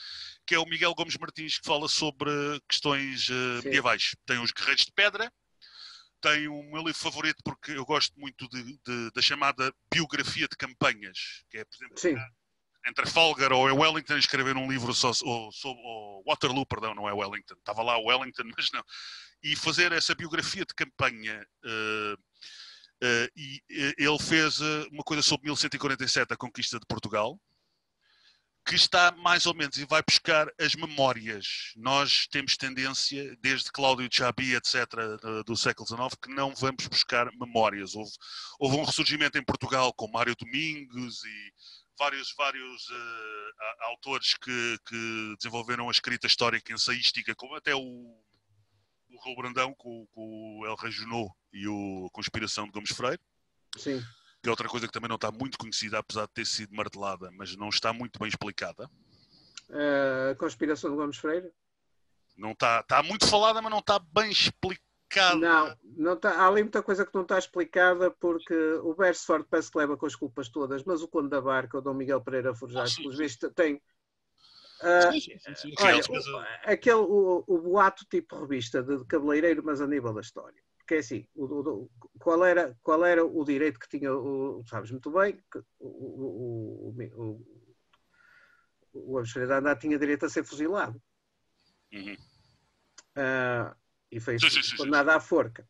[SPEAKER 3] que é o Miguel Gomes Martins, que fala sobre questões uh, medievais. Tem os Guerreiros de Pedra, tem o meu livro favorito porque eu gosto muito de, de, da chamada biografia de campanhas, que é, por exemplo, Sim. Em Trafalgar ou em Wellington escrever um livro sobre Waterloo, perdão, não é Wellington, estava lá Wellington, mas não, e fazer essa biografia de campanha. Uh, uh, e ele fez uma coisa sobre 1147, a conquista de Portugal, que está mais ou menos e vai buscar as memórias. Nós temos tendência, desde Cláudio Chabi, etc., do século XIX, que não vamos buscar memórias. Houve, houve um ressurgimento em Portugal com Mário Domingos e vários, vários uh, autores que, que, desenvolveram a escrita histórica ensaística, como até o, o Raul Brandão com, com o El Rejonot e o Conspiração de Gomes Freire.
[SPEAKER 2] Sim
[SPEAKER 3] que é outra coisa que também não está muito conhecida, apesar de ter sido martelada, mas não está muito bem explicada.
[SPEAKER 2] A conspiração de Gomes Freire?
[SPEAKER 3] Não está, está muito falada, mas não está bem explicada.
[SPEAKER 2] Não, não está, há ali muita coisa que não está explicada porque o Bersford parece que leva com as culpas todas, mas o Conde da Barca, o Dom Miguel Pereira Forjás, ah, pelos vistos, tem. Uh, sim, sim, sim, olha, o, aquele, o, o boato tipo revista de cabeleireiro, mas a nível da história porque é assim, o, o, qual, era, qual era o direito que tinha, o, sabes muito bem, que o, o, o, Alexandre Andar tinha direito a ser fuzilado. Uhum. Uh, e foi condenado à forca.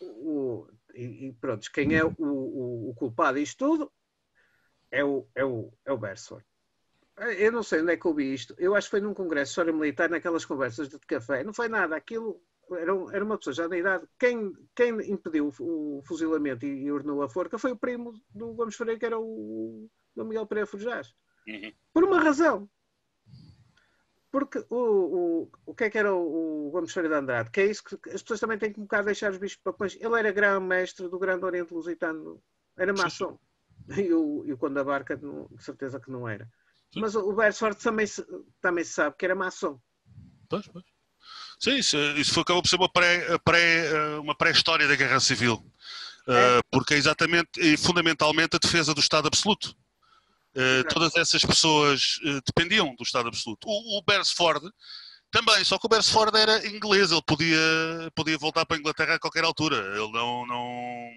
[SPEAKER 2] O, e, e pronto, quem é o, o, o, culpado disto tudo é o, é o, é o Bersford. Eu não sei onde é que eu vi isto. Eu acho que foi num congresso de história militar, naquelas conversas de café. Não foi nada. Aquilo era, era uma pessoa já da idade. Quem, quem impediu o, fuzilamento e, e, ordenou a forca foi o primo do Gomes Freire, que era o, o Miguel Pereira Forjás. Uhum. Por uma razão. Porque o, o, o que é que era o, o Gomes Freire de Andrade? Que é isso que as pessoas também têm que um bocado deixar os bichos papões. Ele era grão-mestre do Grande Oriente Lusitano, era maçom. E o, e o Conde da Barca, de certeza que não era. Mas o Bersford também se, também se sabe que era maçom.
[SPEAKER 3] Pois, pois. Sim, isso, isso foi, acabou por ser uma pré-história pré, uma pré da Guerra Civil. É. Uh, porque é exatamente e fundamentalmente a defesa do Estado absoluto. Uh, todas essas pessoas uh, dependiam do Estado absoluto. O, o Beresford também, só que o Beresford era inglês, ele podia, podia voltar para a Inglaterra a qualquer altura. Ele não. não...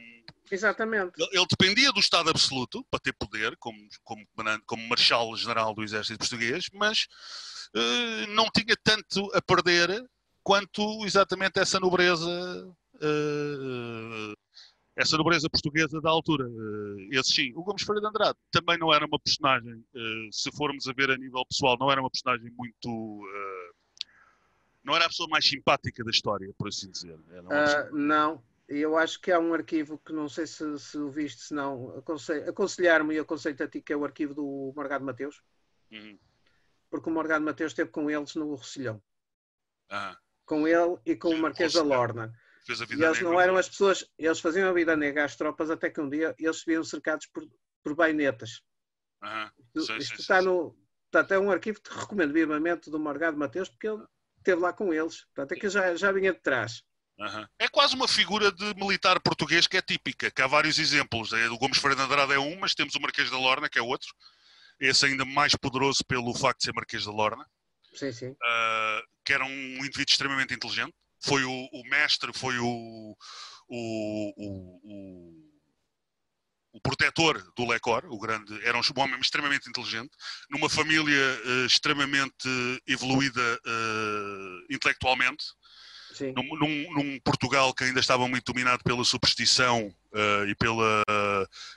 [SPEAKER 2] Exatamente.
[SPEAKER 3] Ele, dependia do Estado absoluto para ter poder, como, como, como Marshal-General do Exército Português, mas não tinha tanto a perder quanto exatamente essa nobreza, uh, essa nobreza portuguesa da altura. Uh, esse sim. O Gomes Freire de Andrade também não era uma personagem, uh, se formos a ver a nível pessoal, não era uma personagem muito. não era a pessoa mais simpática da história, por assim dizer.
[SPEAKER 2] não, eu acho que há um arquivo que não sei se, se o viste, se não, aconselhar-me e aconselho a ti, que é o arquivo do Morgado Mateus. Uhum. Porque o Morgado Mateus esteve com eles no Rocilhão. Ah com ele e com o Marquês da Lorna. E eles não eram as pessoas, eles faziam a vida negra às tropas até que um dia eles se viam cercados por, por bainetas. Uhum. Isto está sim. no. Portanto, é um arquivo que te recomendo vivamente do Morgado Mateus, porque ele esteve lá com eles. Portanto, é que já, já vinha de trás.
[SPEAKER 3] Uhum. É quase uma figura de militar português que é típica, que há vários exemplos. É, o Gomes Ferreira Andrade é um, mas temos o Marquês da Lorna, que é outro. Esse ainda mais poderoso pelo facto de ser Marquês da Lorna.
[SPEAKER 2] Sim, sim.
[SPEAKER 3] Uh, que era um indivíduo extremamente inteligente. Foi o, o mestre, foi o, o, o, o, protetor do Lecor, o grande, era um homem extremamente inteligente, numa família uh, extremamente evoluída uh, intelectualmente. Num, num, num, Portugal que ainda estava muito dominado pela superstição uh, e pela,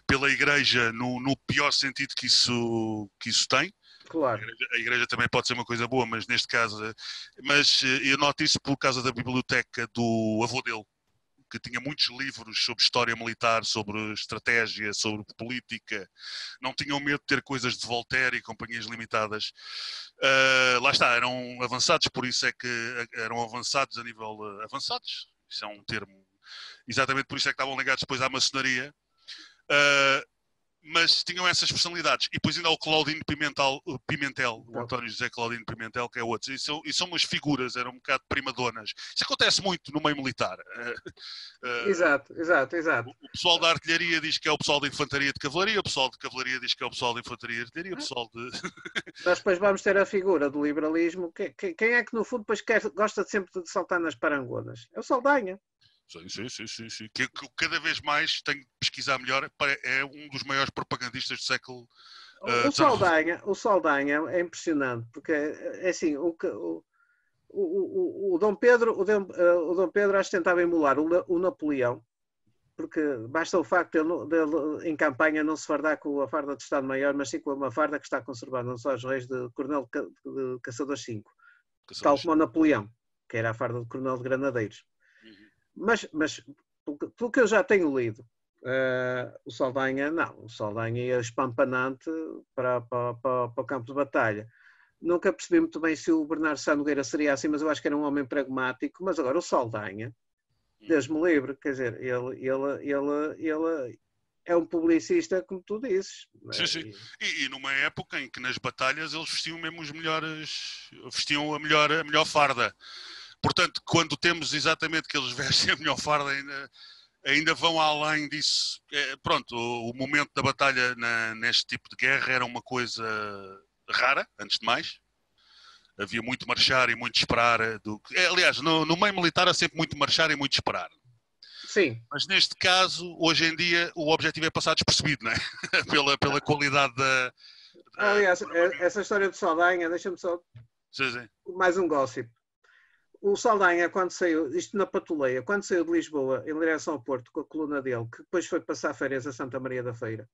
[SPEAKER 3] pela igreja no, no, pior sentido que isso, que isso tem.
[SPEAKER 2] Claro.
[SPEAKER 3] A igreja, a igreja, também pode ser uma coisa boa, mas neste caso. Mas eh, eu noto isso por causa da biblioteca do avô dele, que tinha muitos livros sobre história militar, sobre estratégia, sobre política. Não tinham medo de ter coisas de Voltaire e companhias limitadas. Uh, lá está, eram avançados, por isso é que eh, eram avançados a nível. Uh, avançados? Isso é um termo. Exatamente por isso é que estavam ligados depois à maçonaria. Uh, mas tinham essas personalidades. E depois ainda há o Claudino Pimentel, Pimentel o António José Claudino Pimentel, que é outro. E são, e são umas figuras, eram um bocado primadonas. Isso acontece muito no meio militar.
[SPEAKER 2] Uh, exato, exato, exato.
[SPEAKER 3] O, pessoal da artilharia diz que é o pessoal da infantaria de cavalaria, o pessoal de cavalaria diz que é o pessoal da infantaria de artilharia, o pessoal de...
[SPEAKER 2] Nós depois vamos ter a figura do liberalismo. Quem é que no fundo depois quer, gosta sempre de saltar nas parangonas? É o Saldanha.
[SPEAKER 3] Sim, sim, sim, sim, sim. Que, que, cada vez mais tenho que pesquisar melhor. É um dos maiores propagandistas do século.
[SPEAKER 2] Uh, o, Saldanha, o Saldanha é impressionante, porque é assim, o, o, o, o, Dom Pedro, o Dom, uh, o Dom Pedro acho que tentava emular o, o Napoleão, porque basta o facto dele, dele, em campanha não se fardar com a farda de Estado-Maior, mas sim com uma farda que está conservada não só os reis de Coronel de Caçadores 5, tal como o Napoleão, que era a farda de Coronel de Granadeiros. Mas, mas pelo que eu já tenho lido, uh, o Saldanha, não, o Saldanha ia espampanante para, para, para, para, o campo de batalha. Nunca percebi muito bem se o Bernardo Sá Nogueira seria assim, mas eu acho que era um homem pragmático. Mas agora o Saldanha, Deus me livre, quer dizer, ele, ele, ele, ele é um publicista, como tu dizes.
[SPEAKER 3] Sim, sim. E, e, numa época em que nas batalhas eles vestiam mesmo os melhores, vestiam a melhor, a melhor farda. Portanto, quando temos exatamente que eles vestem a melhor farda, ainda, ainda vão além disso. É, pronto, o, o, momento da batalha na, neste tipo de guerra era uma coisa rara, antes de mais. Havia muito marchar e muito esperar. Do, é, aliás, no, no meio militar há sempre muito marchar e muito esperar.
[SPEAKER 2] Sim.
[SPEAKER 3] Mas neste caso, hoje em dia, o objetivo é passar despercebido, não é? pela, pela qualidade da,
[SPEAKER 2] da. Aliás, essa história de Saldanha, deixa-me só.
[SPEAKER 3] Sim, sim.
[SPEAKER 2] Mais um gossip o Saldanha, quando saiu, isto na Patuleia, quando saiu de Lisboa em direção ao Porto com a coluna dele, que depois foi passar férias a Santa Maria da Feira,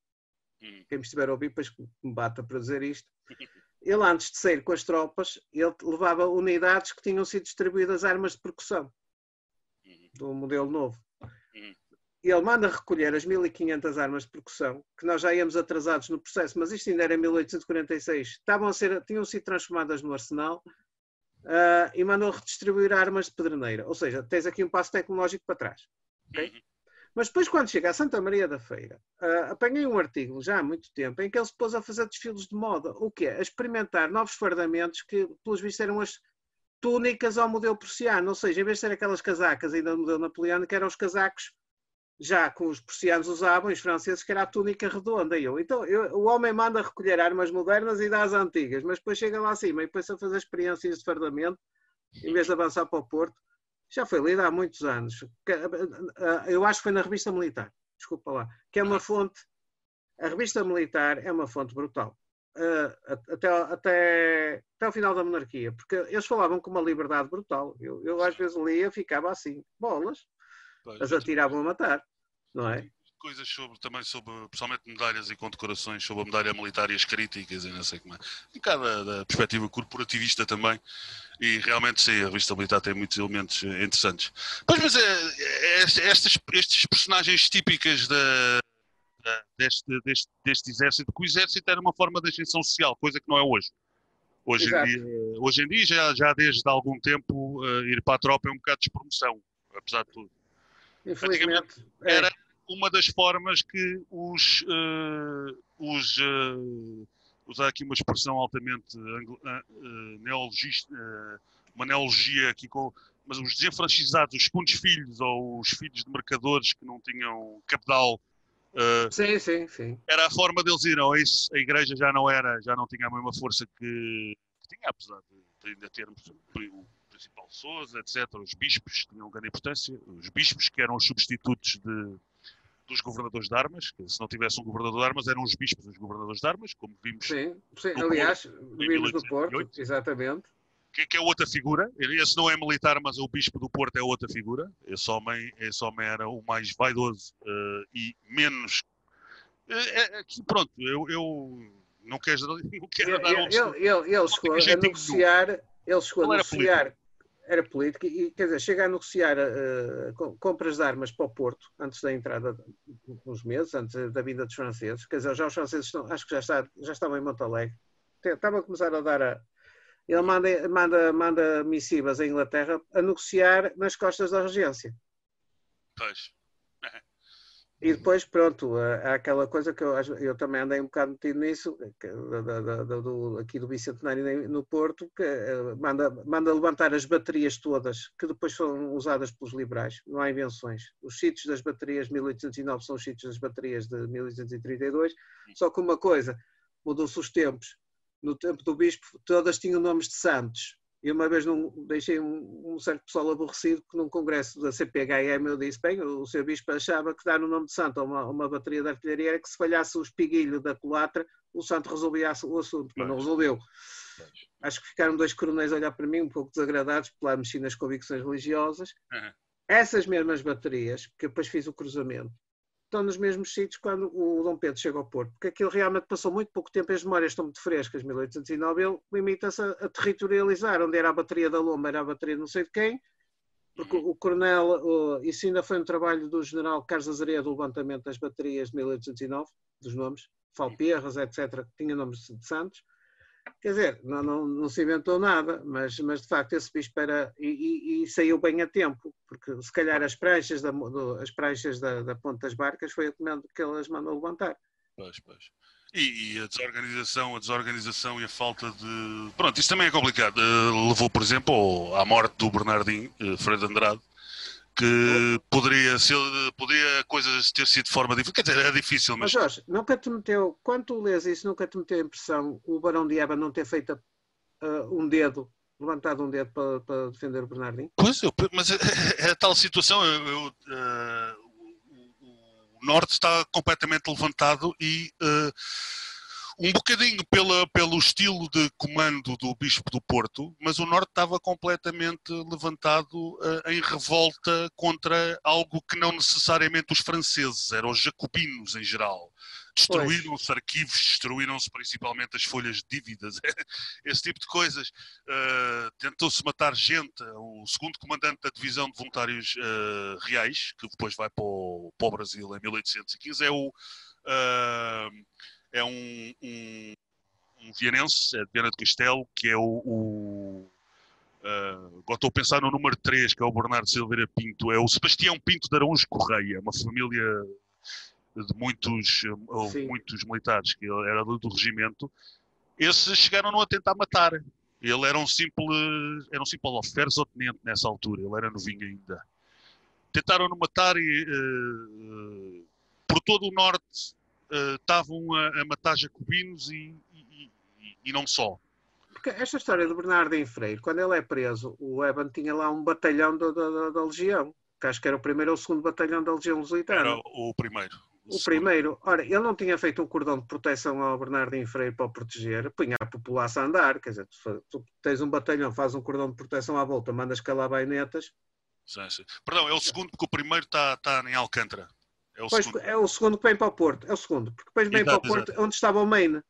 [SPEAKER 2] hum. quem me estiver a ouvir, depois me bata para dizer isto. Ele, antes de sair com as tropas, ele levava unidades que tinham sido distribuídas armas de percussão, uhum. do modelo novo. Uhum. Ele manda recolher as 1500 armas de percussão, que nós já íamos atrasados no processo, mas isto ainda era em 1846, estavam a ser, tinham sido transformadas no arsenal uh, e mandou redistribuir armas de pedreneira. Ou seja, tens aqui um passo tecnológico para trás. Okay? Uhum. Mas depois, quando chega a Santa Maria da Feira, uh, apanhei um artigo já há muito tempo em que ele se pôs a fazer desfiles de moda. O que é? A experimentar novos fardamentos que, pelos vistos, eram as túnicas ao modelo prussiano. Ou seja, em vez de ser aquelas casacas ainda do modelo napoleano, que eram os casacos já que os prussianos usavam, os franceses, que era a túnica redonda. E eu, então, eu, o homem manda recolher armas modernas e dá as antigas, mas depois chega lá acima e depois a fazer experiências de fardamento, em vez de avançar para o Porto. Já foi lida há muitos anos. Eu acho que foi na revista militar, desculpa lá, que é uma fonte. A revista militar é uma fonte brutal. até, até, até o final da monarquia, porque eles falavam com uma liberdade brutal. Eu, eu às vezes lia, ficava assim, bolas, as atiravam a matar não é?
[SPEAKER 3] Coisas sobre, também sobre, pessoalmente medalhas e condecorações sobre a medalha militar e as críticas e não sei como é. Um bocado da, da perspectiva corporativista também. E realmente sim, a revista militar tem muitos elementos interessantes. Pois, mas é, é, estes, personagens típicas da, deste, deste, deste exército, que o exército era uma forma de ascensão social, coisa que não é hoje. Hoje em dia, hoje em dia já, já desde algum tempo, uh, ir para a tropa é um bocado de despromoção, apesar de tudo.
[SPEAKER 2] Infelizmente.
[SPEAKER 3] É. Era uma das formas que os. Uh, os uh, usar aqui uma expressão altamente uh, neologista, uma neologia aqui com. Mas os desenfranchizados, os segundos filhos ou os filhos de mercadores que não tinham capital.
[SPEAKER 2] Uh, sim, sim, sim.
[SPEAKER 3] Era a forma deles irem. Ou isso, a igreja já não era, já não tinha a mesma força que, que tinha, apesar de ainda termos o principal Sousa, etc. Os bispos tinham grande importância. Os bispos que eram os substitutos de, dos governadores de armas, que se não tivesse um governador de armas, eram os bispos os governadores de armas, como vimos.
[SPEAKER 2] Sim, sim. aliás, Porto, vimos no Porto, exatamente.
[SPEAKER 3] Que, que, é outra figura, esse não é militar, mas o bispo do Porto é outra figura. Esse homem, esse homem era o mais vaidoso uh, e menos. Uh, é, pronto, eu, eu não quero, não quero
[SPEAKER 2] ele, dar um. Ele, ele, ele chegou a negociar, ele chegou a negociar era política e, quer dizer, chega a negociar uh, compras de armas para o Porto antes da entrada, uns meses, antes da vinda dos franceses. Quer dizer, já os franceses estão, acho que já, está, já estavam em Montalegre. Estava a começar a dar a. Ele manda, manda, manda missivas à Inglaterra a negociar nas costas da regência.
[SPEAKER 3] Pois.
[SPEAKER 2] E depois, pronto, há aquela coisa que eu, eu também andei um bocado metido nisso, da, da, da, do, aqui do Bicentenário no Porto, que eh, manda, manda levantar as baterias todas, que depois foram usadas pelos liberais, não há invenções. Os sítios das baterias 1809 são os sítios das baterias de 1832, só que uma coisa, mudou-se os tempos. No tempo do Bispo, todas tinham nomes de santos, e uma vez não, deixei um, um, certo pessoal aborrecido que num congresso da CPHM eu disse, bem, o seu bispo achava que dar o nome de santo a uma, uma bateria de artilharia era que se falhasse o espiguilho da culatra, o santo resolvia o assunto, mas não resolveu. Acho que ficaram dois coronéis a olhar para mim um pouco desagradados por lá mexi nas convicções religiosas. Uhum. Essas mesmas baterias, que depois fiz o cruzamento, estão nos mesmos sítios quando o Dom Pedro chega ao Porto, porque aquilo realmente passou muito pouco tempo, as memórias estão muito frescas, 1809, ele limita-se a, a, territorializar, onde era a bateria da Loma, era a bateria não sei de quem, porque o, coronel, o, isso ainda foi um trabalho do general Carlos Azaria do levantamento das baterias de 1809, dos nomes, Falperras, etc., que tinha nomes de santos, Quer dizer, não, não, não, se inventou nada, mas, mas de facto esse bispo era. E, e, e saiu bem a tempo, porque se calhar as pranchas da, do, as pranchas da, da Ponte das Barcas foi o que elas mandou levantar.
[SPEAKER 3] Pois, pois. E, e, a desorganização, a desorganização e a falta de. Pronto, isso também é complicado. Uh, levou, por exemplo, à morte do Bernardinho, uh, Freire Andrade, que poderia ser, poderia coisas ter sido de forma diferente. Quer dizer, é difícil,
[SPEAKER 2] mas. Mas Jorge, nunca te meteu, quando tu lês isso, nunca te meteu a impressão o Barão de Eva não ter feito uh, um dedo, levantado um dedo para, para defender o Bernardinho?
[SPEAKER 3] Pois, eu, mas é, é, a tal situação, eu, eu, uh, o Norte está completamente levantado e. Uh, um bocadinho pela, pelo estilo de comando do Bispo do Porto, mas o Norte estava completamente levantado uh, em revolta contra algo que não necessariamente os franceses, eram os jacobinos em geral. Destruíram-se arquivos, destruíram-se principalmente as folhas de dívidas, esse tipo de coisas. Uh, Tentou-se matar gente. O segundo comandante da divisão de voluntários uh, reais, que depois vai para o, para o Brasil em 1815, é o. Uh, é um, um, um vianense, é de Viana de Castelo, que é o. o uh, estou a pensar no número 3, que é o Bernardo Silveira Pinto, é o Sebastião Pinto de Araújo Correia, uma família de muitos, muitos militares, que era do, do regimento. Esses chegaram a tentar matar. Ele era um simples, era um simples oferes ou tenente nessa altura, ele era novinho ainda. Tentaram-no matar e, uh, por todo o norte estavam a, a, matar jacobinos e, e, e, e, não só.
[SPEAKER 2] Porque esta história do Bernardinho Freire, quando ele é preso, o Evan tinha lá um batalhão da, da, da Legião, que acho que era o primeiro ou o segundo batalhão da Legião Lusitana.
[SPEAKER 3] Era o primeiro.
[SPEAKER 2] O, o primeiro. Ora, ele não tinha feito um cordão de proteção ao Bernardinho Freire para o proteger, punha a população a andar, quer dizer, tu, tu tens um batalhão, faz um cordão de proteção à volta, mandas calar baionetas.
[SPEAKER 3] Sim, sim. Perdão, é o segundo porque o primeiro está tá em Alcântara.
[SPEAKER 2] É o, pois, segundo. é o segundo que vem para o Porto. É o segundo. Porque depois vem exato, para o Porto, exato. onde estava o Maine.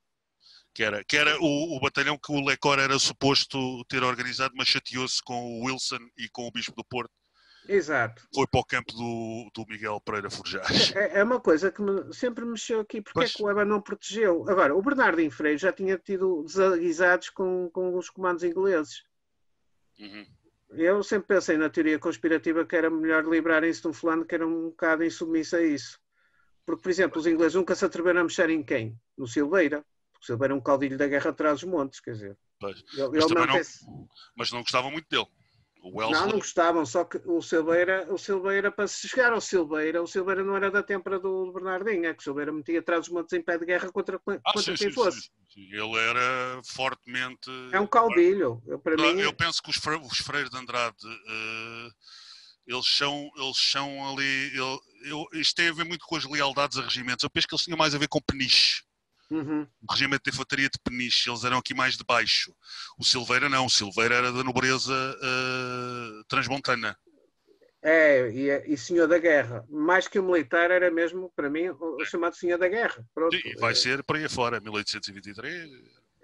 [SPEAKER 3] Que era, que era o, o, batalhão que o Lecor era suposto ter organizado, mas chateou-se com o Wilson e com o Bispo do Porto.
[SPEAKER 2] Exato.
[SPEAKER 3] Foi para o campo do, do Miguel Pereira Forjás.
[SPEAKER 2] É, é uma coisa que me, sempre me mexeu aqui. Porque pois. é que o EBA não protegeu? Agora, o Bernardinho Freire já tinha tido desaguisados com, com os comandos ingleses. Uhum. Eu sempre pensei na teoria conspirativa que era melhor livrarem-se de um fulano que era um bocado insubmisso a isso. Porque, por exemplo, os ingleses nunca se atreveram a mexer em quem? No Silveira. Porque Silveira é um caudilho da guerra atrás dos montes, quer dizer.
[SPEAKER 3] Pois. Ele, mas, ele não, não mas não gostavam muito dele.
[SPEAKER 2] Não, não gostavam, só que o Silveira, o Silveira, para se chegar ao Silveira, o Silveira não era da tempra do Bernardinho, é que o Silveira metia atrás dos montes em pé de guerra contra, contra ah, sim, quem sim, fosse.
[SPEAKER 3] Sim, Ele era fortemente.
[SPEAKER 2] É um caudilho. Eu, para
[SPEAKER 3] eu,
[SPEAKER 2] mim...
[SPEAKER 3] eu penso que os, fre os freiros de Andrade. Uh, eles são, eles são ali. Ele, eu, isto tem a ver muito com as lealdades a regimentos. Eu penso que eles tinham mais a ver com peniche. Uhum. O regimento de infantaria de Peniche, eles eram aqui mais de baixo. O Silveira não, o Silveira era da nobreza uh, transmontana.
[SPEAKER 2] É, e, e, senhor da guerra. Mais que o militar, era mesmo, para mim, o, é. chamado senhor da guerra. Pronto.
[SPEAKER 3] E vai ser para aí fora, 1823.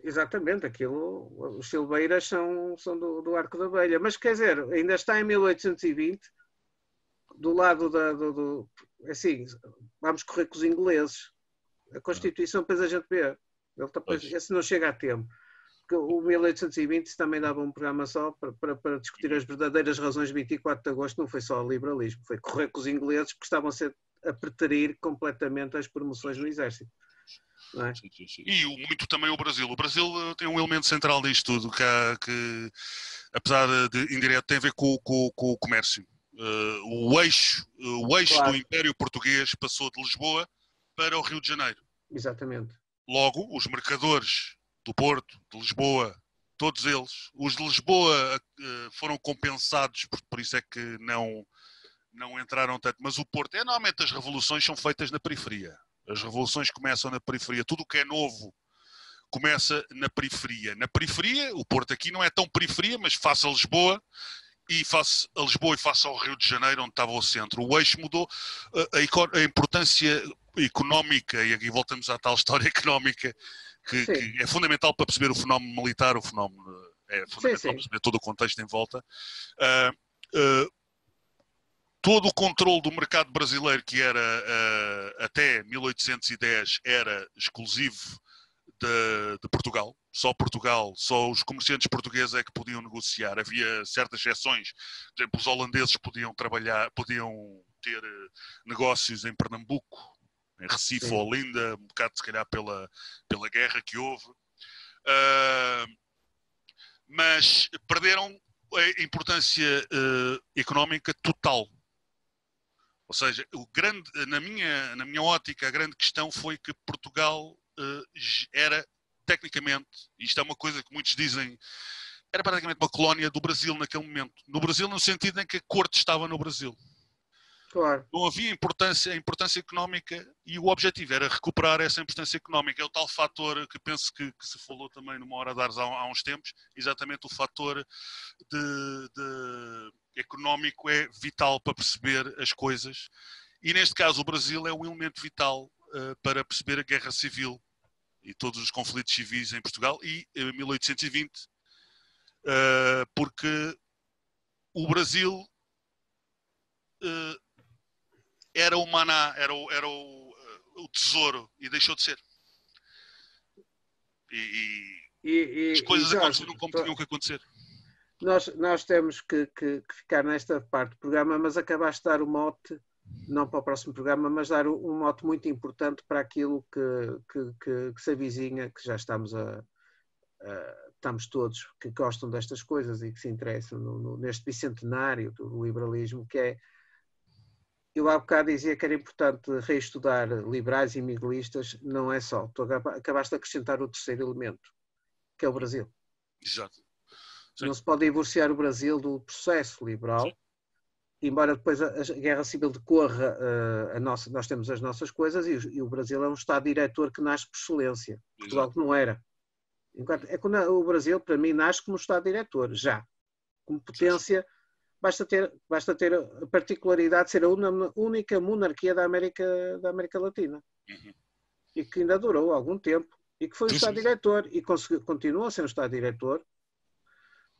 [SPEAKER 2] Exatamente, aquilo, os Silveiras são, são do, do Arco da Velha. Mas quer dizer, ainda está em 1820, do lado da. Do, do, assim, vamos correr com os ingleses. A Constituição, depois a gente vê. Ele tá, esse não chega a tempo. Porque o 1820 também dava um programa só para, para, para, discutir as verdadeiras razões de 24 de agosto. Não foi só o liberalismo, foi correr com os ingleses, porque estavam a ser a preterir completamente as promoções no Exército. É?
[SPEAKER 3] Sim, sim, sim. E muito também o Brasil. O Brasil eh, tem um elemento central nisto tudo, que, que apesar de indireto, tem a ver com, com, com o comércio. Uh, o eixo, o eixo claro. do Império Português passou de Lisboa para o Rio de Janeiro.
[SPEAKER 2] Exatamente.
[SPEAKER 3] Logo, os mercadores do Porto, de Lisboa, todos eles, os de Lisboa uh, foram compensados, por, isso é que não, não entraram tanto, mas o Porto, é, normalmente as revoluções são feitas na periferia. As revoluções começam na periferia. Tudo o que é novo começa na periferia. Na periferia, o Porto aqui não é tão periferia, mas faça Lisboa e face a Lisboa e face ao Rio de Janeiro, onde estava o centro. O eixo mudou, a, a importância económica, e aqui voltamos à tal história económica, que, que, é fundamental para perceber o fenómeno militar, o fenómeno é fundamental sim, sim. para perceber todo o contexto em volta. Uh, uh, todo o controle do mercado brasileiro, que era uh, até 1810, era exclusivo de, de, Portugal. Só Portugal, só os comerciantes portugueses é que podiam negociar. Havia certas exceções. Por exemplo, os holandeses podiam trabalhar, podiam ter negócios em Pernambuco, em Recife ou Olinda, um bocado se calhar pela, pela guerra que houve. Uh, mas perderam a importância uh, económica total ou seja, o grande, na, minha, na minha ótica, a grande questão foi que Portugal uh, era, tecnicamente, isto é uma coisa que muitos dizem, era praticamente uma colónia do Brasil naquele momento. No Brasil, no sentido em que a corte estava no Brasil.
[SPEAKER 2] Claro.
[SPEAKER 3] Não havia importância, importância económica e o objetivo era recuperar essa importância económica. É o tal fator que penso que, que se falou também numa hora de há, há uns tempos, exatamente o fator de, de económico é vital para perceber as coisas. E neste caso, o Brasil é um elemento vital uh, para perceber a guerra civil e todos os conflitos civis em Portugal e em 1820, uh, porque o Brasil uh, era o maná, era o, era o, o tesouro e deixou de ser. E, e, e as coisas e, aconteceram como tinham que acontecer.
[SPEAKER 2] Nós, nós temos que, que, que, ficar nesta parte do programa, mas acabaste de dar o mote, não para o próximo programa, mas dar um mote muito importante para aquilo que, que, que se avizinha, que já estamos a, a, estamos todos que gostam destas coisas e que se interessam no, no, neste bicentenário do liberalismo, que é eu há bocado dizia que era importante reestudar liberais e miguelistas, não é só. Tu acabaste de acrescentar o terceiro elemento, que é o Brasil.
[SPEAKER 3] Exato.
[SPEAKER 2] Não se pode divorciar o Brasil do processo liberal, Sim. embora depois a, guerra civil decorra, uh, a nossa, nós temos as nossas coisas e, o Brasil é um Estado diretor que nasce por excelência. Portugal que não era. Enquanto, é quando o Brasil, para mim, nasce como Estado diretor, já. Como potência. Basta ter, basta ter a particularidade de ser a única monarquia da América, da América Latina. Uhum. E que ainda durou algum tempo. E que foi o Estado diretor. E continua a ser um Estado diretor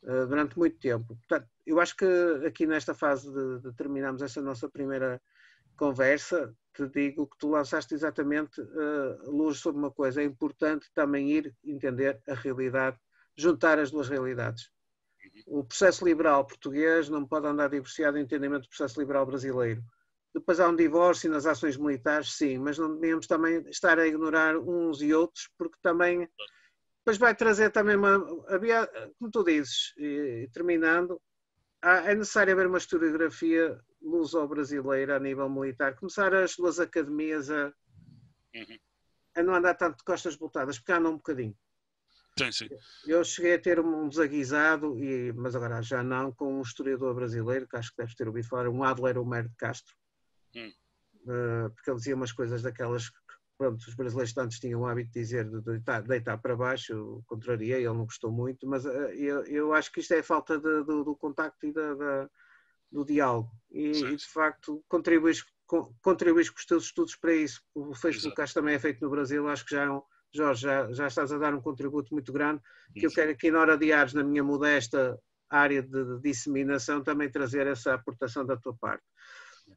[SPEAKER 2] eh, durante muito tempo. Portanto, eu acho que aqui nesta fase de, de terminarmos esta nossa primeira conversa, te digo que tu lançaste exatamente uh, luz sobre uma coisa. É importante também ir entender a realidade, juntar as duas realidades. O processo liberal português não pode andar divorciado do entendimento do processo liberal brasileiro. Depois há um divórcio nas ações militares, sim, mas não devemos também estar a ignorar uns e outros, porque também depois vai trazer também uma. Havia, como tu dizes, e, terminando, há, é necessário haver uma historiografia luso-brasileira a nível militar. Começar as duas academias a, uhum. a não andar tanto de costas voltadas, porque andam um bocadinho.
[SPEAKER 3] Sim, sim.
[SPEAKER 2] Eu cheguei a ter um desaguisado, e, mas agora já não, com um historiador brasileiro, que acho que deves ter ouvido falar, um Adler Homero de Castro. Hum. Uh, porque ele dizia umas coisas daquelas pronto, os brasileiros antes tinham o hábito de dizer de deitar, deitar para baixo, eu contrariei, ele não gostou muito, mas uh, eu, eu, acho que isto é falta de, do, do, contacto e da, da, do diálogo. E, e, de facto contribuis, contribuis com os teus estudos para isso. O Facebook acho também é feito no Brasil, acho que já é um, Jorge, já, já estás a dar um contributo muito grande, que eu quero aqui na hora de ares, na minha modesta área de, disseminação, também trazer essa aportação da tua parte.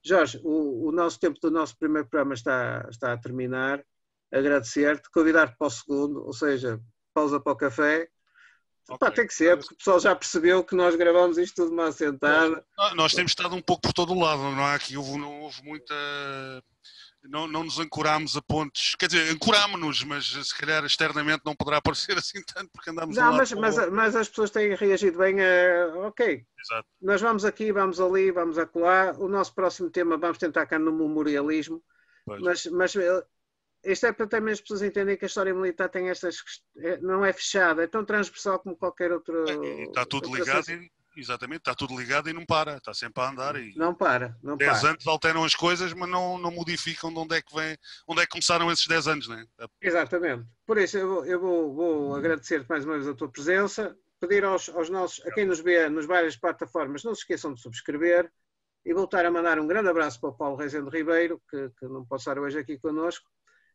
[SPEAKER 2] Jorge, o, o, nosso tempo do nosso primeiro programa está, está a terminar. Agradecer-te, convidar-te para o segundo, ou seja, pausa para o café. Okay. Pá, tem que ser, porque o pessoal já percebeu que nós gravamos isto tudo mal sentado.
[SPEAKER 3] Nós temos estado um pouco por todo o lado, não há aqui, houve, não houve muita. Não, não nos ancorámos a pontos, quer dizer, ancorámos-nos, mas se calhar externamente não poderá parecer assim tanto porque andamos
[SPEAKER 2] Não, mas, mas, mas, as pessoas têm reagido bem a, ok,
[SPEAKER 3] Exato.
[SPEAKER 2] nós vamos aqui, vamos ali, vamos acolá, o nosso próximo tema vamos tentar cá no memorialismo, mas, mas isto é para também as pessoas entenderem que a história militar tem estas. É, não é fechada, é tão transversal como qualquer outro.
[SPEAKER 3] É, está tudo ligado e, exatamente, está tudo ligado e não para, está sempre a andar. E
[SPEAKER 2] não para, não
[SPEAKER 3] 10 anos alteram as coisas, mas não, não modificam de onde é que vem, onde é que começaram esses 10 anos, não é?
[SPEAKER 2] Exatamente. Por isso eu, vou, eu vou, vou agradecer mais uma vez a tua presença, pedir aos, aos nossos, a quem nos vê nas várias plataformas, não se esqueçam de subscrever e voltar a mandar um grande abraço para o Paulo Rezende Ribeiro, que, que não pode estar hoje aqui connosco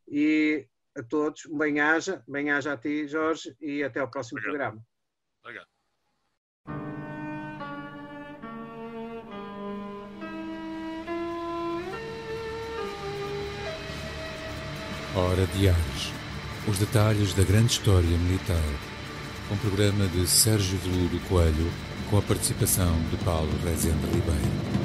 [SPEAKER 2] e a todos, um bem-aja, bem-aja a ti, Jorge, e até ao próximo Obrigado. programa.
[SPEAKER 3] Obrigado.
[SPEAKER 1] Hora de Ares. Os detalhes da grande história militar. Um programa de Sérgio Veludo Coelho com a participação de Paulo Rezende Ribeiro.